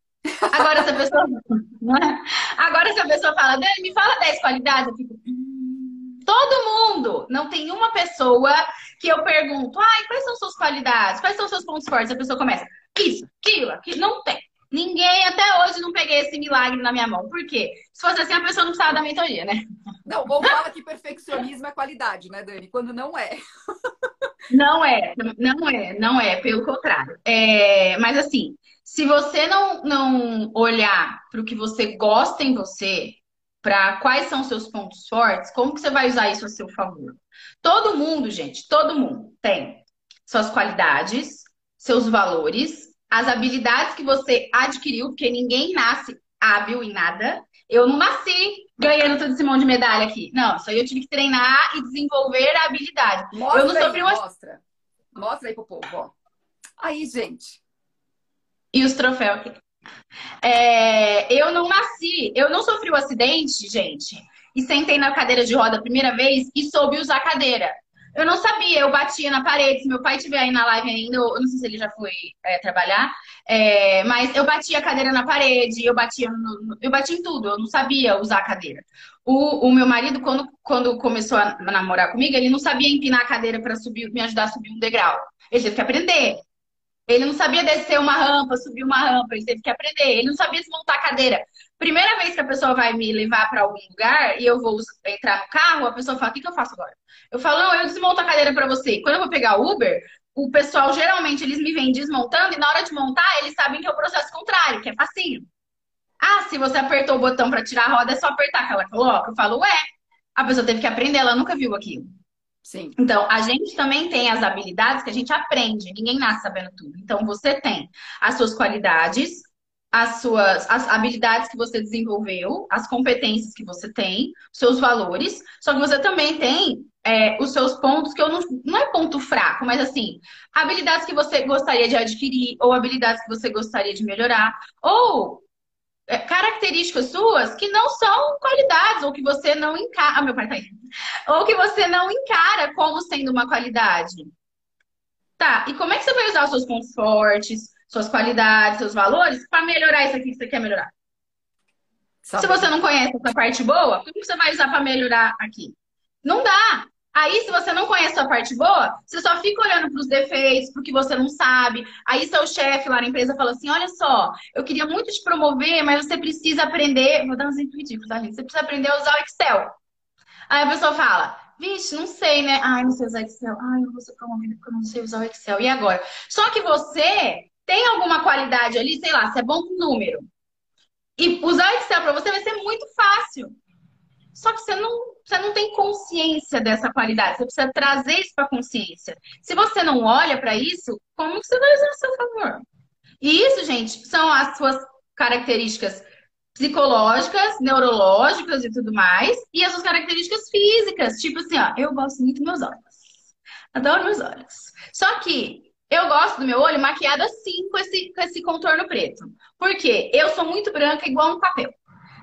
Agora, se a pessoa. É? Agora, se a pessoa fala, Dani, me fala 10 qualidades, eu fico. Hum, todo mundo! Não tem uma pessoa que eu pergunto, ai, quais são suas qualidades? Quais são seus pontos fortes? A pessoa começa, isso, aquilo, aquilo. Não tem. Ninguém, até hoje, não peguei esse milagre na minha mão. Por quê? Se fosse assim, a pessoa não precisava da mentoria, né? Não, ou fala que perfeccionismo é qualidade, né, Dani? Quando não é. Não é, não é, não é, pelo contrário. É, mas assim, se você não, não olhar para o que você gosta em você, para quais são seus pontos fortes, como que você vai usar isso a seu favor? Todo mundo, gente, todo mundo tem suas qualidades, seus valores, as habilidades que você adquiriu, porque ninguém nasce hábil em nada. Eu não nasci ganhando todo esse monte de medalha aqui. Não, isso aí eu tive que treinar e desenvolver a habilidade. Mostra eu não sofri uma... Mostra. Mostra aí pro povo, ó. Aí, gente e os troféus aqui. É, eu não nasci, eu não sofri o um acidente, gente, e sentei na cadeira de roda a primeira vez e soube usar cadeira. Eu não sabia, eu batia na parede. Se meu pai estiver aí na live ainda, eu não sei se ele já foi é, trabalhar, é, mas eu batia a cadeira na parede, eu batia, no, eu batia em tudo, eu não sabia usar a cadeira. O, o meu marido, quando, quando começou a namorar comigo, ele não sabia empinar a cadeira para subir, me ajudar a subir um degrau. Ele teve que aprender. Ele não sabia descer uma rampa, subir uma rampa, ele teve que aprender. Ele não sabia desmontar a cadeira. Primeira vez que a pessoa vai me levar para algum lugar e eu vou entrar no carro, a pessoa fala: O que, que eu faço agora? Eu falo: Não, eu desmonto a cadeira para você. Quando eu vou pegar o Uber, o pessoal geralmente eles me vêm desmontando e na hora de montar eles sabem que é o processo contrário, que é facinho. Ah, se você apertou o botão para tirar a roda, é só apertar que ela coloca. Eu falo: Ué, a pessoa teve que aprender, ela nunca viu aquilo. Sim. Então, a gente também tem as habilidades que a gente aprende, ninguém nasce sabendo tudo. Então, você tem as suas qualidades, as suas as habilidades que você desenvolveu, as competências que você tem, seus valores, só que você também tem é, os seus pontos, que eu não, não é ponto fraco, mas assim, habilidades que você gostaria de adquirir, ou habilidades que você gostaria de melhorar, ou características suas que não são qualidades, ou que você não encara. Ah, meu pai tá aí. Ou que você não encara como sendo uma qualidade. Tá, e como é que você vai usar os seus pontos fortes, suas qualidades, seus valores, para melhorar isso aqui que você quer melhorar? Sabe. Se você não conhece essa parte boa, como você vai usar para melhorar aqui? Não dá. Aí, se você não conhece a parte boa, você só fica olhando para os defeitos, porque você não sabe. Aí, seu chefe lá na empresa fala assim: olha só, eu queria muito te promover, mas você precisa aprender. Vou dar um exemplo ridículo, tá, gente? Você precisa aprender a usar o Excel. Aí a pessoa fala: vixe, não sei, né? Ai, não sei usar Excel. Ai, eu vou ser promovida porque eu não sei usar o Excel. E agora? Só que você tem alguma qualidade ali, sei lá, você é bom com número. E usar o Excel para você vai ser muito fácil. Só que você não, você não tem consciência dessa qualidade. Você precisa trazer isso para consciência. Se você não olha para isso, como que você vai usar a seu favor? E isso, gente, são as suas características psicológicas, neurológicas e tudo mais, e as suas características físicas. Tipo assim, ó, eu gosto muito dos meus olhos. Adoro meus olhos. Só que eu gosto do meu olho maquiado assim, com esse, com esse contorno preto. Por quê? Eu sou muito branca, igual um papel.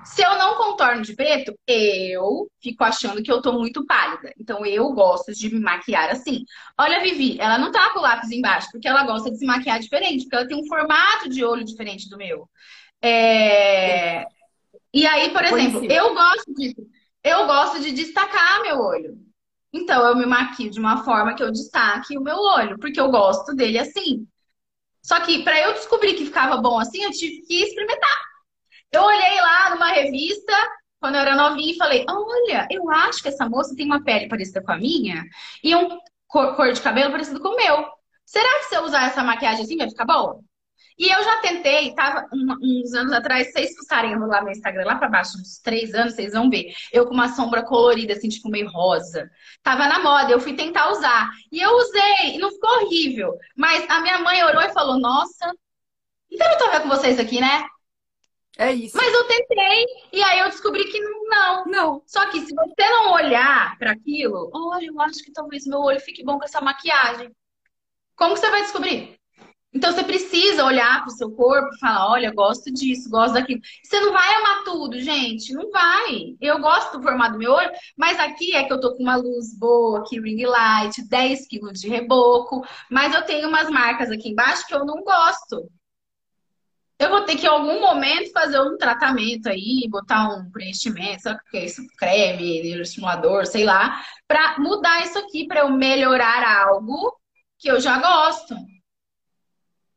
Se eu não contorno de preto, eu fico achando que eu tô muito pálida. Então eu gosto de me maquiar assim. Olha a Vivi, ela não tá com o lápis embaixo, porque ela gosta de se maquiar diferente, porque ela tem um formato de olho diferente do meu. É... E aí, por exemplo, eu gosto disso. Eu gosto de destacar meu olho. Então eu me maquio de uma forma que eu destaque o meu olho, porque eu gosto dele assim. Só que para eu descobrir que ficava bom assim, eu tive que experimentar. Eu olhei lá numa revista, quando eu era novinha, e falei: Olha, eu acho que essa moça tem uma pele parecida com a minha e um cor, de cabelo parecido com o meu. Será que se eu usar essa maquiagem assim vai ficar bom? E eu já tentei, tava uns anos atrás, se vocês fuçarem lá no Instagram, lá pra baixo, uns três anos, vocês vão ver. Eu com uma sombra colorida, assim, tipo meio rosa. Tava na moda, eu fui tentar usar. E eu usei, e não ficou horrível. Mas a minha mãe olhou e falou: Nossa, então eu tô vendo com vocês aqui, né? É isso. Mas eu tentei e aí eu descobri que não. Não. Só que se você não olhar para aquilo, olha, eu acho que talvez meu olho fique bom com essa maquiagem. Como que você vai descobrir? Então você precisa olhar para o seu corpo e falar, olha, gosto disso, gosto daquilo. Você não vai amar tudo, gente, não vai. Eu gosto do formato do meu olho, mas aqui é que eu tô com uma luz boa, aqui ring light, 10 quilos de reboco, mas eu tenho umas marcas aqui embaixo que eu não gosto eu vou ter que, em algum momento, fazer um tratamento aí, botar um preenchimento, sabe o que é isso? Creme, estimulador, sei lá, para mudar isso aqui, para eu melhorar algo que eu já gosto.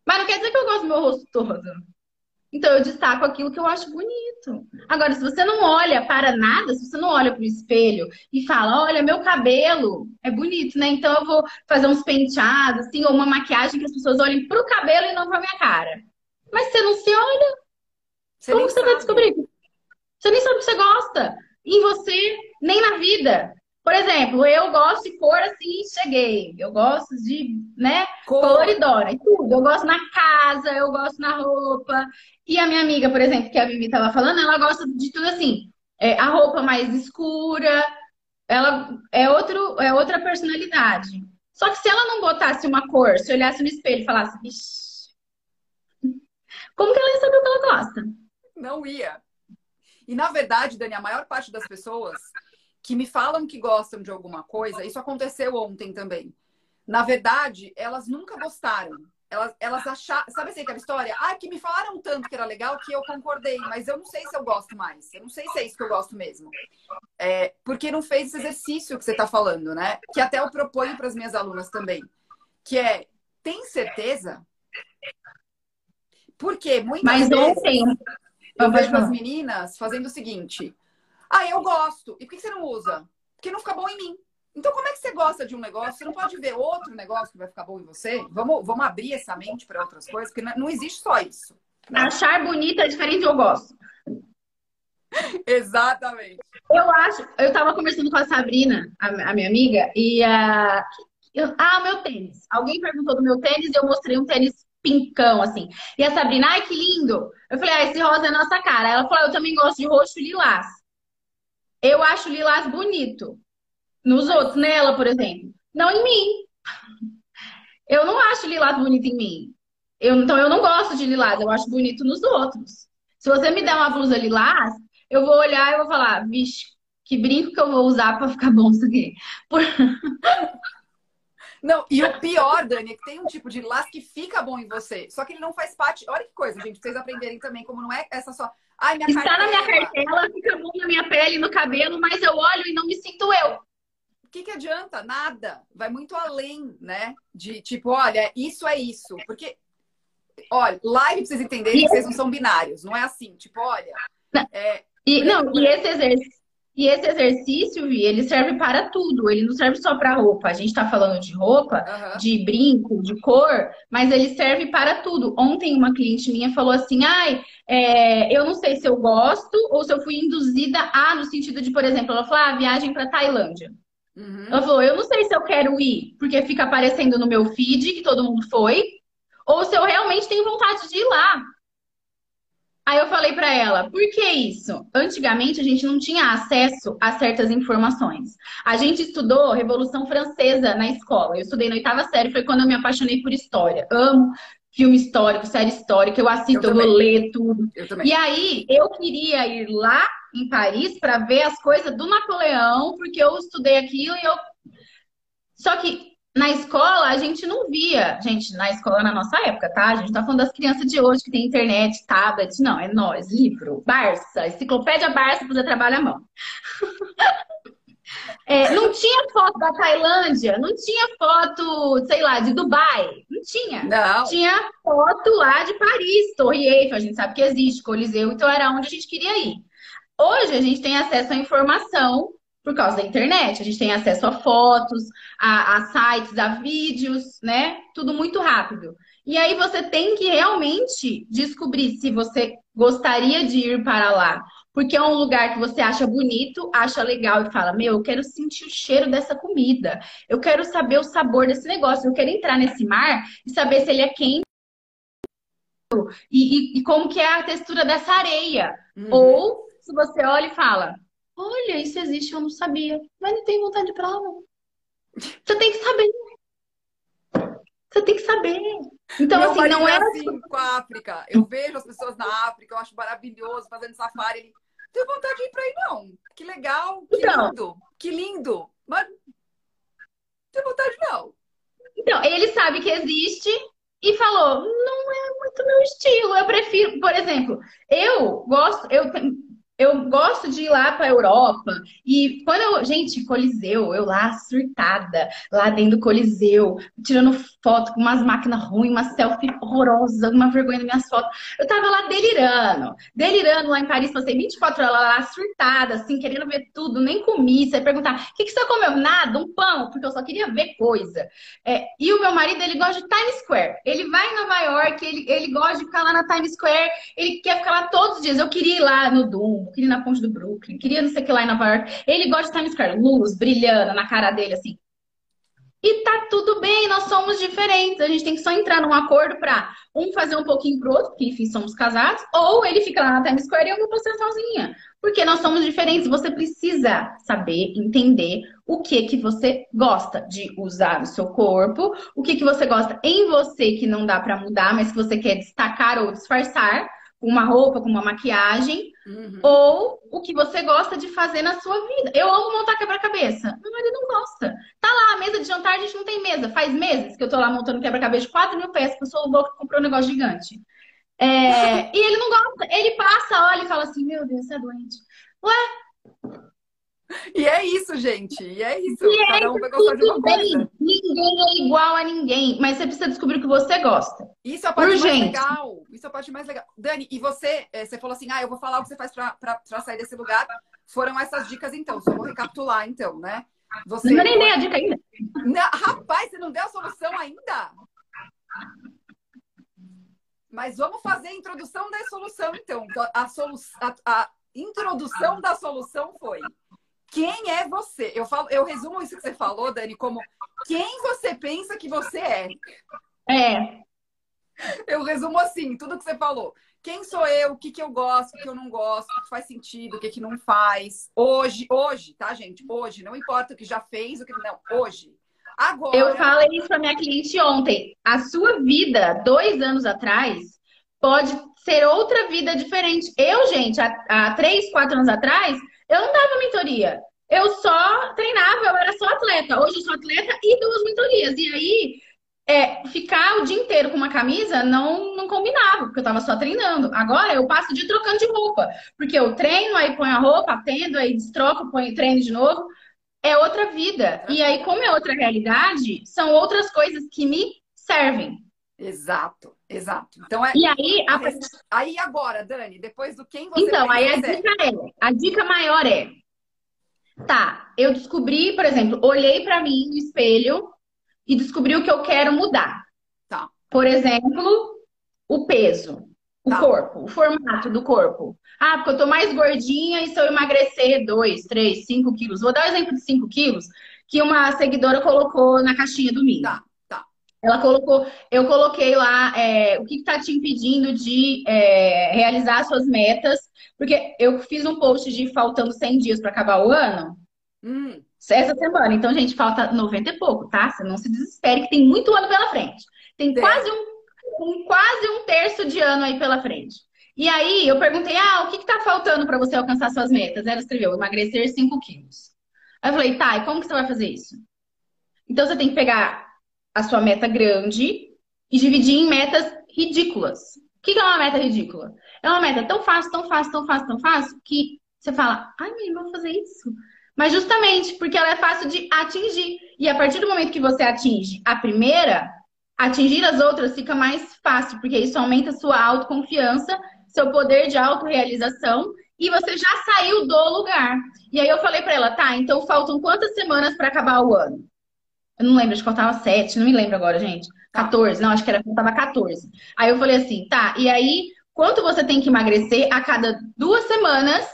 Mas não quer dizer que eu gosto do meu rosto todo. Então eu destaco aquilo que eu acho bonito. Agora, se você não olha para nada, se você não olha para o espelho e fala, olha, meu cabelo é bonito, né? Então eu vou fazer uns penteados, assim, ou uma maquiagem que as pessoas olhem para o cabelo e não para minha cara. Mas você não se olha. Você Como você sabe. vai descobrir? Você nem sabe o que você gosta. Em você, nem na vida. Por exemplo, eu gosto de cor assim, cheguei. Eu gosto de, né, cor. coloridona e tudo. Eu gosto na casa, eu gosto na roupa. E a minha amiga, por exemplo, que a Vivi estava falando, ela gosta de tudo assim. É, a roupa mais escura, ela é, outro, é outra personalidade. Só que se ela não botasse uma cor, se olhasse no espelho e falasse, Vixe, como que ela ia saber o que ela gosta? Não ia. E na verdade, Dani, a maior parte das pessoas que me falam que gostam de alguma coisa, isso aconteceu ontem também. Na verdade, elas nunca gostaram. Elas, elas acharam. Sabe assim aquela história? Ah, que me falaram tanto que era legal que eu concordei, mas eu não sei se eu gosto mais. Eu não sei se é isso que eu gosto mesmo. É, porque não fez esse exercício que você está falando, né? Que até eu proponho para as minhas alunas também. Que é, tem certeza porque muitas Mas vezes ontem eu vejo as meninas fazendo o seguinte: ah, eu gosto. E por que você não usa? Porque não fica bom em mim. Então, como é que você gosta de um negócio? Você não pode ver outro negócio que vai ficar bom em você? Vamos, vamos abrir essa mente para outras coisas, porque não existe só isso. Né? Achar bonita é diferente do eu gosto. Exatamente. Eu acho, eu estava conversando com a Sabrina, a, a minha amiga, e uh, eu, ah, meu tênis. Alguém perguntou do meu tênis e eu mostrei um tênis pincão, assim. E a Sabrina, ai, que lindo! Eu falei, ah, esse rosa é nossa cara. Ela falou, eu também gosto de roxo e lilás. Eu acho lilás bonito. Nos outros, nela, por exemplo. Não em mim. Eu não acho lilás bonito em mim. Eu, então, eu não gosto de lilás, eu acho bonito nos outros. Se você me der uma blusa lilás, eu vou olhar e vou falar, vixe, que brinco que eu vou usar para ficar bom isso aqui. Por... Não, e o pior, Dani, é que tem um tipo de lilás que fica bom em você. Só que ele não faz parte. Olha que coisa, gente, pra vocês aprenderem também, como não é essa só. Ai, minha Está cartela. na minha cartela, fica bom na minha pele, no cabelo, mas eu olho e não me sinto eu. O que, que adianta? Nada. Vai muito além, né? De tipo, olha, isso é isso. Porque, olha, live pra vocês entenderem que vocês não são binários. Não é assim, tipo, olha. É, e, não, e esse exercício e esse exercício, Vi, ele serve para tudo. Ele não serve só para roupa. A gente está falando de roupa, uhum. de brinco, de cor, mas ele serve para tudo. Ontem uma cliente minha falou assim: ai, é, eu não sei se eu gosto ou se eu fui induzida a, no sentido de, por exemplo, ela falou: ah, viagem para Tailândia. Uhum. Ela falou: eu não sei se eu quero ir, porque fica aparecendo no meu feed que todo mundo foi, ou se eu realmente tenho vontade de ir lá. Aí eu falei para ela, por que isso? Antigamente a gente não tinha acesso a certas informações. A gente estudou Revolução Francesa na escola. Eu estudei na oitava série, foi quando eu me apaixonei por história. Amo filme histórico, série histórica, eu assisto, eu, eu vou ler tudo. e aí eu queria ir lá em Paris para ver as coisas do Napoleão, porque eu estudei aquilo e eu. Só que na escola a gente não via, gente, na escola na nossa época, tá? A gente tá falando das crianças de hoje que tem internet, tablet, não, é nós, livro, Barça, enciclopédia Barça pra fazer trabalho à mão. é, não tinha foto da Tailândia, não tinha foto, sei lá, de Dubai, não tinha. Não. Tinha foto lá de Paris, Torre Eiffel, a gente sabe que existe, Coliseu, então era onde a gente queria ir. Hoje a gente tem acesso à informação por causa da internet. A gente tem acesso a fotos, a, a, sites, a vídeos, né? Tudo muito rápido. E aí você tem que realmente descobrir se você gostaria de ir para lá. Porque é um lugar que você acha bonito, acha legal e fala: Meu, eu quero sentir o cheiro dessa comida. Eu quero saber o sabor desse negócio. Eu quero entrar nesse mar e saber se ele é quente. E, e, e como que é a textura dessa areia. Uhum. Ou se você olha e fala, Olha, isso existe, eu não sabia. Mas não tenho vontade de ir pra lá, não. Você tem que saber. Você tem que saber. Então, Meu assim, não é assim com a África. Eu vejo as pessoas na África, eu acho maravilhoso fazendo safari. Ele, tenho vontade de ir pra aí, não. Que legal, que então, lindo, que lindo. Mas tenho vontade, não. Então, ele sabe que existe e falou: não é muito meu estilo. Eu prefiro, por exemplo, eu gosto, eu eu gosto de ir lá para a Europa e quando eu, gente, Coliseu, eu lá surtada, lá dentro do Coliseu, tirando foto com umas máquinas ruins, uma selfie horrorosa, uma vergonha nas minhas fotos. Eu tava lá delirando, delirando lá em Paris, passei 24 horas lá, surtada, assim, querendo ver tudo, nem comi. Você perguntar, o que, que você comeu? Nada, um pão, porque eu só queria ver coisa. É, e o meu marido, ele gosta de Times Square. Ele vai em Nova York, ele, ele gosta de ficar lá na Times Square, ele quer ficar lá todos os dias. Eu queria ir lá no Doom, queria ir na ponte do Brooklyn, queria não sei o que lá em Nova York. Ele gosta de Times Square, luz brilhando na cara dele, assim. E tá tudo bem, nós somos diferentes. A gente tem que só entrar num acordo pra um fazer um pouquinho pro outro, porque enfim, somos casados, ou ele fica lá na Times Square e eu vou passear sozinha. Porque nós somos diferentes. Você precisa saber, entender o que que você gosta de usar no seu corpo, o que que você gosta em você que não dá para mudar, mas que você quer destacar ou disfarçar com uma roupa, com uma maquiagem, uhum. ou o que você gosta de fazer na sua vida. Eu amo montar quebra-cabeça. Meu marido não gosta. Tá lá, a mesa de jantar, a gente não tem mesa. Faz meses que eu tô lá montando quebra-cabeça de 4 mil peças, que eu sou louca que comprou um negócio gigante. É... e ele não gosta. Ele passa, olha e fala assim: Meu Deus, você é doente. Ué, e é isso, gente. E é isso. E é Cada um vai gostar de uma bem. coisa. Ninguém é igual a ninguém, mas você precisa descobrir o que você gosta. Isso é a parte Urgente. mais legal. Isso é a parte mais legal. Dani, e você, é, você falou assim: ah, eu vou falar o que você faz para sair desse lugar. Foram essas dicas, então. Só vou recapitular, então, né? Você... Não nem dei a dica ainda. Não, rapaz, você não deu a solução ainda? Mas vamos fazer a introdução da solução, então. A, solu... a, a introdução da solução foi quem é você? Eu, falo, eu resumo isso que você falou, Dani, como quem você pensa que você é. É. Eu resumo assim, tudo que você falou. Quem sou eu? O que, que eu gosto? O que eu não gosto? O que faz sentido? O que, que não faz? Hoje, hoje, tá, gente? Hoje. Não importa o que já fez, o que não. Hoje. Agora. Eu falei isso pra minha cliente ontem. A sua vida, dois anos atrás, pode ser outra vida diferente. Eu, gente, há, há três, quatro anos atrás, eu não dava mentoria. Eu só treinava, eu era só atleta. Hoje eu sou atleta e duas mentorias. E aí, é, ficar o dia inteiro com uma camisa não, não combinava, porque eu tava só treinando. Agora eu passo o dia trocando de roupa. Porque eu treino, aí ponho a roupa, atendo, aí destroco, ponho, treino de novo. É outra vida. E aí, como é outra realidade, são outras coisas que me servem. Exato, exato. Então é. E aí, a... aí agora, Dani, depois do quem você Então, aí a dica é, a dica maior é Tá, eu descobri, por exemplo, olhei para mim no espelho e descobri o que eu quero mudar. Tá. Por exemplo, o peso, o tá. corpo, o formato do corpo. Ah, porque eu tô mais gordinha e se eu emagrecer 2, 3, 5 quilos. Vou dar o um exemplo de 5 quilos que uma seguidora colocou na caixinha do mim. Tá, tá. Ela colocou, eu coloquei lá é, o que está te impedindo de é, realizar suas metas porque eu fiz um post de faltando 100 dias para acabar o ano. Hum. Essa semana. Então, gente, falta 90 e pouco, tá? Você não se desespere, que tem muito ano pela frente. Tem quase um, um, quase um terço de ano aí pela frente. E aí, eu perguntei, ah, o que, que tá faltando para você alcançar suas metas? Ela escreveu, emagrecer 5 quilos. Aí eu falei, tá, e como que você vai fazer isso? Então, você tem que pegar a sua meta grande e dividir em metas ridículas. O que, é uma meta ridícula? É uma meta tão fácil, tão fácil, tão fácil, tão fácil, que você fala, ai, eu vou fazer isso. Mas justamente porque ela é fácil de atingir. E a partir do momento que você atinge a primeira, atingir as outras fica mais fácil, porque isso aumenta sua autoconfiança, seu poder de autorrealização e você já saiu do lugar. E aí eu falei para ela, tá, então faltam quantas semanas para acabar o ano? Eu não lembro, acho que faltava sete, não me lembro agora, gente. 14, não, acho que era faltava 14. Aí eu falei assim, tá, e aí quanto você tem que emagrecer a cada duas semanas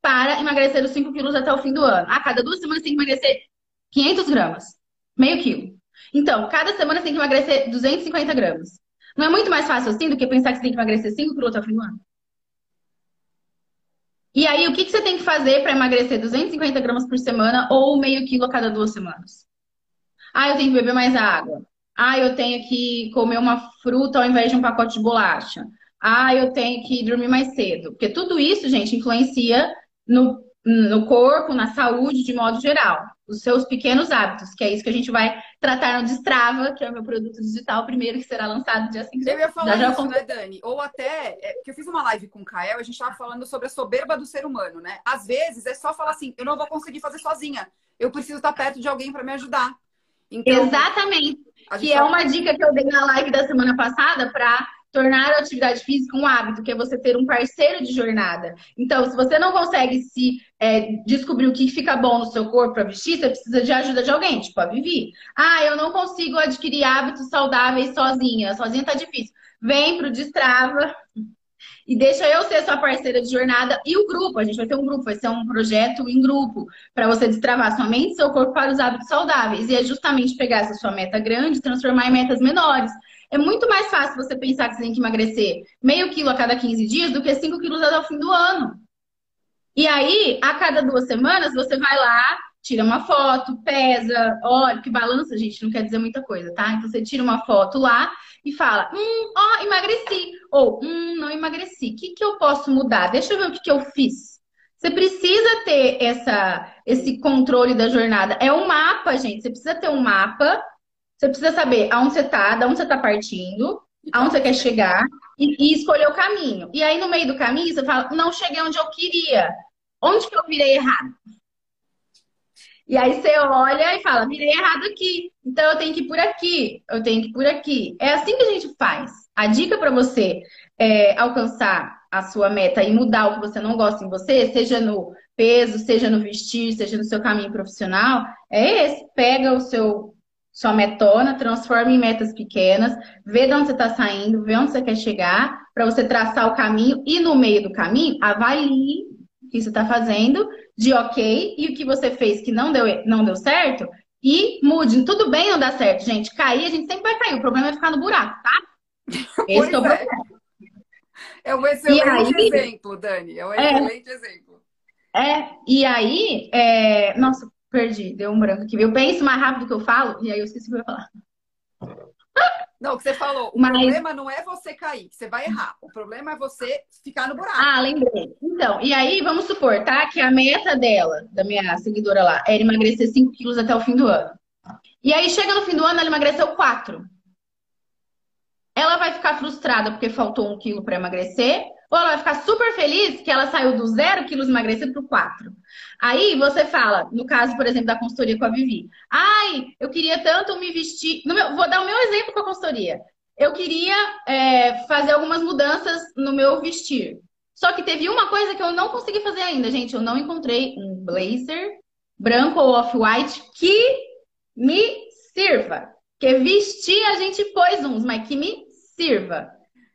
para emagrecer os 5 quilos até o fim do ano. A cada duas semanas você tem que emagrecer 500 gramas, meio quilo. Então, cada semana você tem que emagrecer 250 gramas. Não é muito mais fácil assim do que pensar que você tem que emagrecer 5 quilos até o fim do ano? E aí, o que, que você tem que fazer para emagrecer 250 gramas por semana ou meio quilo a cada duas semanas? Ah, eu tenho que beber mais água. Ah, eu tenho que comer uma fruta ao invés de um pacote de bolacha ah, eu tenho que dormir mais cedo. Porque tudo isso, gente, influencia no, no corpo, na saúde, de modo geral. Os seus pequenos hábitos, que é isso que a gente vai tratar no Destrava, que é o meu produto digital, primeiro que será lançado dia 5 de Eu ia falar já, isso, né, Dani? Ou até, é, que eu fiz uma live com o Kael, a gente estava falando sobre a soberba do ser humano, né? Às vezes é só falar assim, eu não vou conseguir fazer sozinha. Eu preciso estar perto de alguém para me ajudar. Então, Exatamente. Que é uma dica que eu dei na live da semana passada para tornar a atividade física um hábito, que é você ter um parceiro de jornada. Então, se você não consegue se é, descobrir o que fica bom no seu corpo para vestir, você precisa de ajuda de alguém, tipo a Vivi. Ah, eu não consigo adquirir hábitos saudáveis sozinha, sozinha tá difícil. Vem pro Destrava e deixa eu ser sua parceira de jornada e o grupo. A gente vai ter um grupo, vai ser um projeto em grupo para você destravar sua mente e seu corpo para os hábitos saudáveis. E é justamente pegar essa sua meta grande e transformar em metas menores. É muito mais fácil você pensar que você tem que emagrecer meio quilo a cada 15 dias do que 5 quilos até o fim do ano. E aí, a cada duas semanas, você vai lá, tira uma foto, pesa, olha, que balança, gente, não quer dizer muita coisa, tá? Então você tira uma foto lá e fala, hum, ó, emagreci. Ou, hum, não emagreci. O que, que eu posso mudar? Deixa eu ver o que, que eu fiz. Você precisa ter essa, esse controle da jornada. É um mapa, gente. Você precisa ter um mapa você precisa saber aonde você está, de onde você está partindo, aonde você quer chegar e, e, escolher o caminho. E aí, no meio do caminho, você fala, não cheguei onde eu queria. Onde que eu virei errado? E aí você olha e fala, virei errado aqui. Então eu tenho que ir por aqui, eu tenho que ir por aqui. É assim que a gente faz. A dica para você é, alcançar a sua meta e mudar o que você não gosta em você, seja no peso, seja no vestir, seja no seu caminho profissional, é esse. Pega o seu sua metona, transforma em metas pequenas, vê de onde você está saindo, vê onde você quer chegar, para você traçar o caminho e no meio do caminho, avalie o que você está fazendo de ok e o que você fez que não deu, não deu certo e mude. Tudo bem não dar certo, gente. Cair, a gente sempre vai cair. O problema é ficar no buraco, tá? Esse é o é. é um excelente aí, exemplo, Dani. É um é. excelente é, exemplo. É, e aí, é... nossa, perdi, deu um branco aqui. Eu penso mais rápido que eu falo, e aí eu esqueci o que eu ia falar. Não, o que você falou. O Mas... problema não é você cair, você vai errar. O problema é você ficar no buraco. Ah, lembrei. Então, e aí, vamos supor, tá? Que a meta dela, da minha seguidora lá, era emagrecer 5 quilos até o fim do ano. E aí, chega no fim do ano, ela emagreceu 4. Ela vai ficar frustrada porque faltou um quilo para emagrecer, ou ela vai ficar super feliz que ela saiu do zero quilos emagrecido para o 4. Aí você fala, no caso, por exemplo, da consultoria com a Vivi. Ai, eu queria tanto me vestir. Meu, vou dar o meu exemplo com a consultoria. Eu queria é, fazer algumas mudanças no meu vestir. Só que teve uma coisa que eu não consegui fazer ainda, gente. Eu não encontrei um blazer branco ou off-white que me sirva. Porque vestir a gente pôs uns, mas que me sirva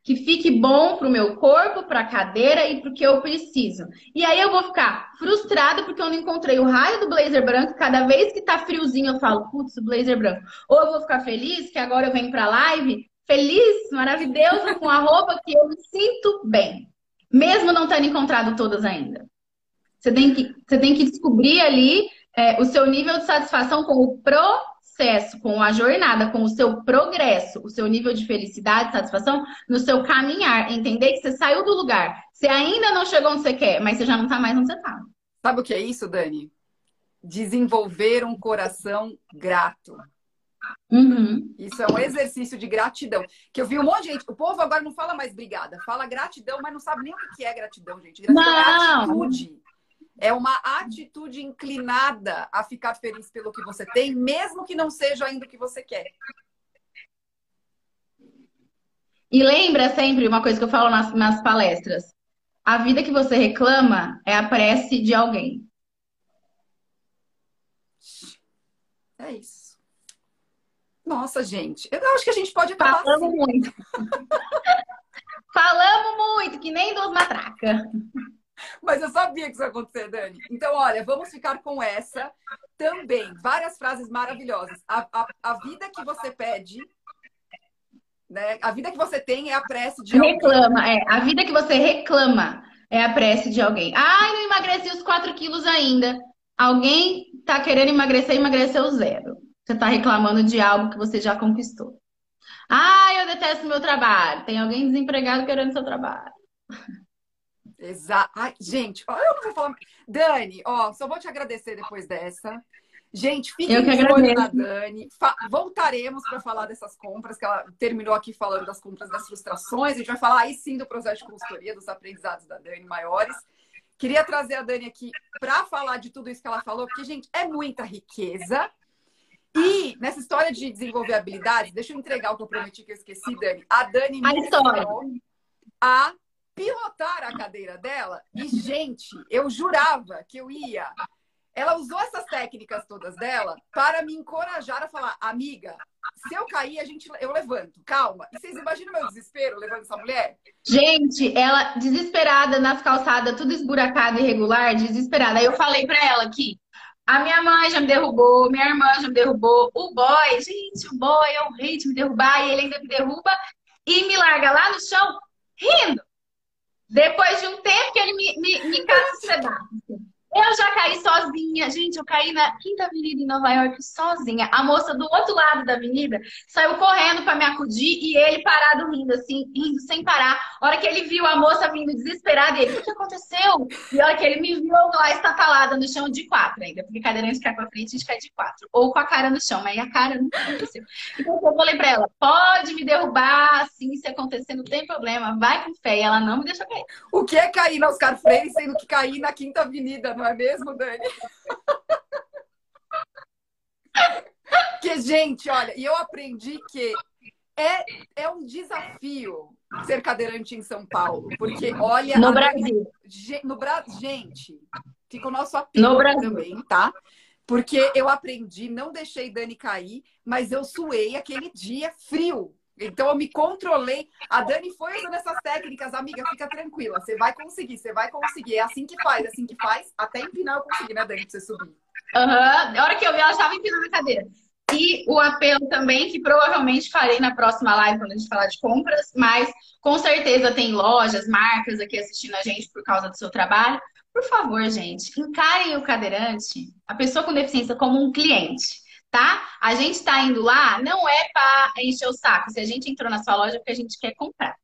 que fique bom para o meu corpo, para a cadeira e para o que eu preciso. E aí eu vou ficar frustrada porque eu não encontrei o raio do blazer branco. Cada vez que tá friozinho eu falo, putz, blazer branco. Ou eu vou ficar feliz que agora eu venho para a live feliz, maravilhosa com a roupa que eu me sinto bem, mesmo não tendo encontrado todas ainda. Você tem que, você tem que descobrir ali é, o seu nível de satisfação com o pro sucesso, com a jornada, com o seu progresso, o seu nível de felicidade, satisfação no seu caminhar. Entender que você saiu do lugar. Você ainda não chegou onde você quer, mas você já não está mais onde você está. Sabe o que é isso, Dani? Desenvolver um coração grato. Uhum. Isso é um exercício de gratidão. Que eu vi um monte de gente. O povo agora não fala mais obrigada, fala gratidão, mas não sabe nem o que é gratidão, gente. Gratidão não. é atitude. É uma atitude inclinada a ficar feliz pelo que você tem, mesmo que não seja ainda o que você quer. E lembra sempre uma coisa que eu falo nas, nas palestras: a vida que você reclama é a prece de alguém. É isso. Nossa, gente, eu acho que a gente pode acabar Falamos assim. muito. Falamos muito, que nem duas matracas. Mas eu sabia que isso ia acontecer, Dani. Então, olha, vamos ficar com essa também. Várias frases maravilhosas. A, a, a vida que você pede, né? A vida que você tem é a prece de alguém. Reclama, é. A vida que você reclama é a prece de alguém. Ai, não emagreci os 4 quilos ainda. Alguém tá querendo emagrecer emagreceu zero. Você tá reclamando de algo que você já conquistou. Ai, eu detesto meu trabalho. Tem alguém desempregado querendo seu trabalho. Exato. Gente, ó, eu não vou falar. Dani, ó, só vou te agradecer depois dessa. Gente, fiquem de olho na Dani. Fa voltaremos para falar dessas compras, que ela terminou aqui falando das compras das frustrações. A gente vai falar aí sim do processo de consultoria, dos aprendizados da Dani maiores. Queria trazer a Dani aqui para falar de tudo isso que ela falou, porque, gente, é muita riqueza. E nessa história de desenvolver habilidades, deixa eu entregar o que eu prometi que eu esqueci, Dani. A Dani me ensinou a pilotar a cadeira dela e, gente, eu jurava que eu ia. Ela usou essas técnicas todas dela para me encorajar a falar, amiga, se eu cair, a gente, eu levanto, calma. E vocês imaginam meu desespero levando essa mulher? Gente, ela desesperada nas calçadas, tudo esburacado irregular, desesperada. Aí eu falei para ela aqui, a minha mãe já me derrubou, minha irmã já me derrubou, o boy, gente, o boy é o rei de me derrubar e ele ainda me derruba e me larga lá no chão rindo. Depois de um tempo que ele me, me, me pedaços. Eu já caí sozinha. Gente, eu caí na Quinta Avenida em Nova York sozinha. A moça do outro lado da avenida saiu correndo para me acudir e ele parado rindo, assim, rindo sem parar. A hora que ele viu a moça vindo desesperada, ele, o que aconteceu? E a hora que ele me viu lá estatalada no chão de quatro ainda, porque cadeirante cai pra frente, a gente cai de quatro. Ou com a cara no chão, mas a cara não aconteceu. Então eu falei pra ela, pode me derrubar, assim, se acontecer, não tem problema, vai com fé. E ela não me deixa cair. O que é cair na Oscar Freire, sendo que cair na Quinta Avenida, não é mesmo, Dani? que, gente, olha, e eu aprendi que é, é um desafio ser cadeirante em São Paulo, porque olha. No Brasil. no Brasil, gente, fica o nosso apelo também, tá? Porque eu aprendi, não deixei Dani cair, mas eu suei aquele dia frio. Então eu me controlei. A Dani foi usando essas técnicas, amiga, fica tranquila. Você vai conseguir, você vai conseguir. É assim que faz, é assim que faz. Até empinar eu consegui, né, Dani, pra você subir. Aham. Uhum. Hora que eu vi, ela estava empinando a cadeira. E o apelo também, que provavelmente farei na próxima live quando a gente falar de compras, mas com certeza tem lojas, marcas aqui assistindo a gente por causa do seu trabalho. Por favor, gente, encarem o cadeirante, a pessoa com deficiência, como um cliente tá? A gente está indo lá não é para encher o saco. Se a gente entrou na sua loja é porque a gente quer comprar,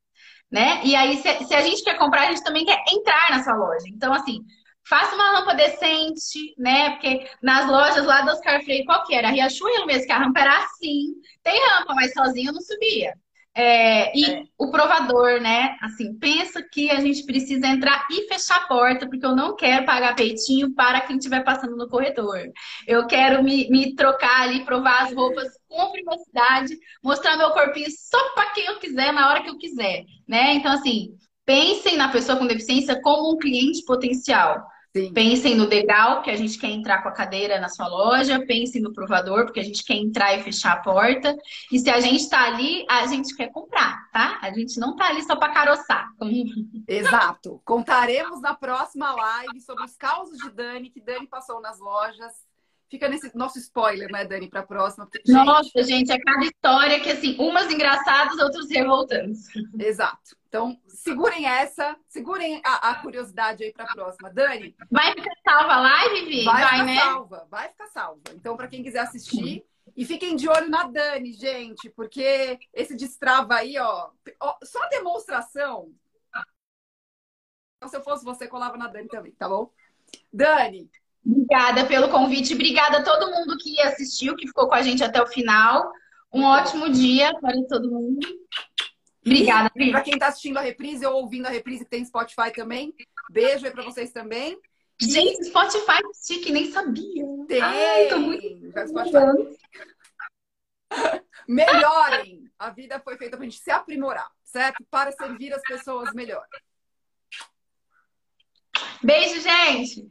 né? E aí, se, se, a gente quer comprar, a gente também quer entrar na sua loja. Então, assim, faça uma rampa decente, né? Porque nas lojas lá do Oscar Freire, qual que era? A Riachuelo mesmo, que a rampa era assim. Tem rampa, mas sozinho não subia. É, e é. o provador, né? Assim, pensa que a gente precisa entrar e fechar a porta, porque eu não quero pagar peitinho para quem estiver passando no corredor. Eu quero me, me trocar ali, provar as roupas com privacidade, mostrar meu corpinho só para quem eu quiser, na hora que eu quiser, né? Então, assim, pensem na pessoa com deficiência como um cliente potencial. Sim. Pensem no degrau, que a gente quer entrar com a cadeira na sua loja. Pensem no provador, porque a gente quer entrar e fechar a porta. E se a gente está ali, a gente quer comprar, tá? A gente não está ali só para caroçar. Exato. Contaremos na próxima live sobre os causos de Dani, que Dani passou nas lojas. Fica nesse nosso spoiler, né, Dani, para a próxima. Gente... Nossa, gente, é cada história que, assim, umas engraçadas, outras revoltantes. Exato. Então, segurem essa, segurem a, a curiosidade aí para a próxima. Dani. Vai ficar salva a live, Vi? Vai, vai ficar né? salva, vai ficar salva. Então, para quem quiser assistir, e fiquem de olho na Dani, gente, porque esse destrava aí, ó, ó só demonstração. Então, se eu fosse você, colava na Dani também, tá bom? Dani, Obrigada pelo convite. Obrigada a todo mundo que assistiu, que ficou com a gente até o final. Um ótimo dia para todo mundo. Obrigada. Para quem está assistindo a reprise ou ouvindo a reprise, que tem Spotify também. Beijo aí para vocês também. Gente, Spotify chique, nem sabia. Tem. Ai, tô muito... Melhorem. A vida foi feita para a gente se aprimorar, certo? Para servir as pessoas melhor. Beijo, gente.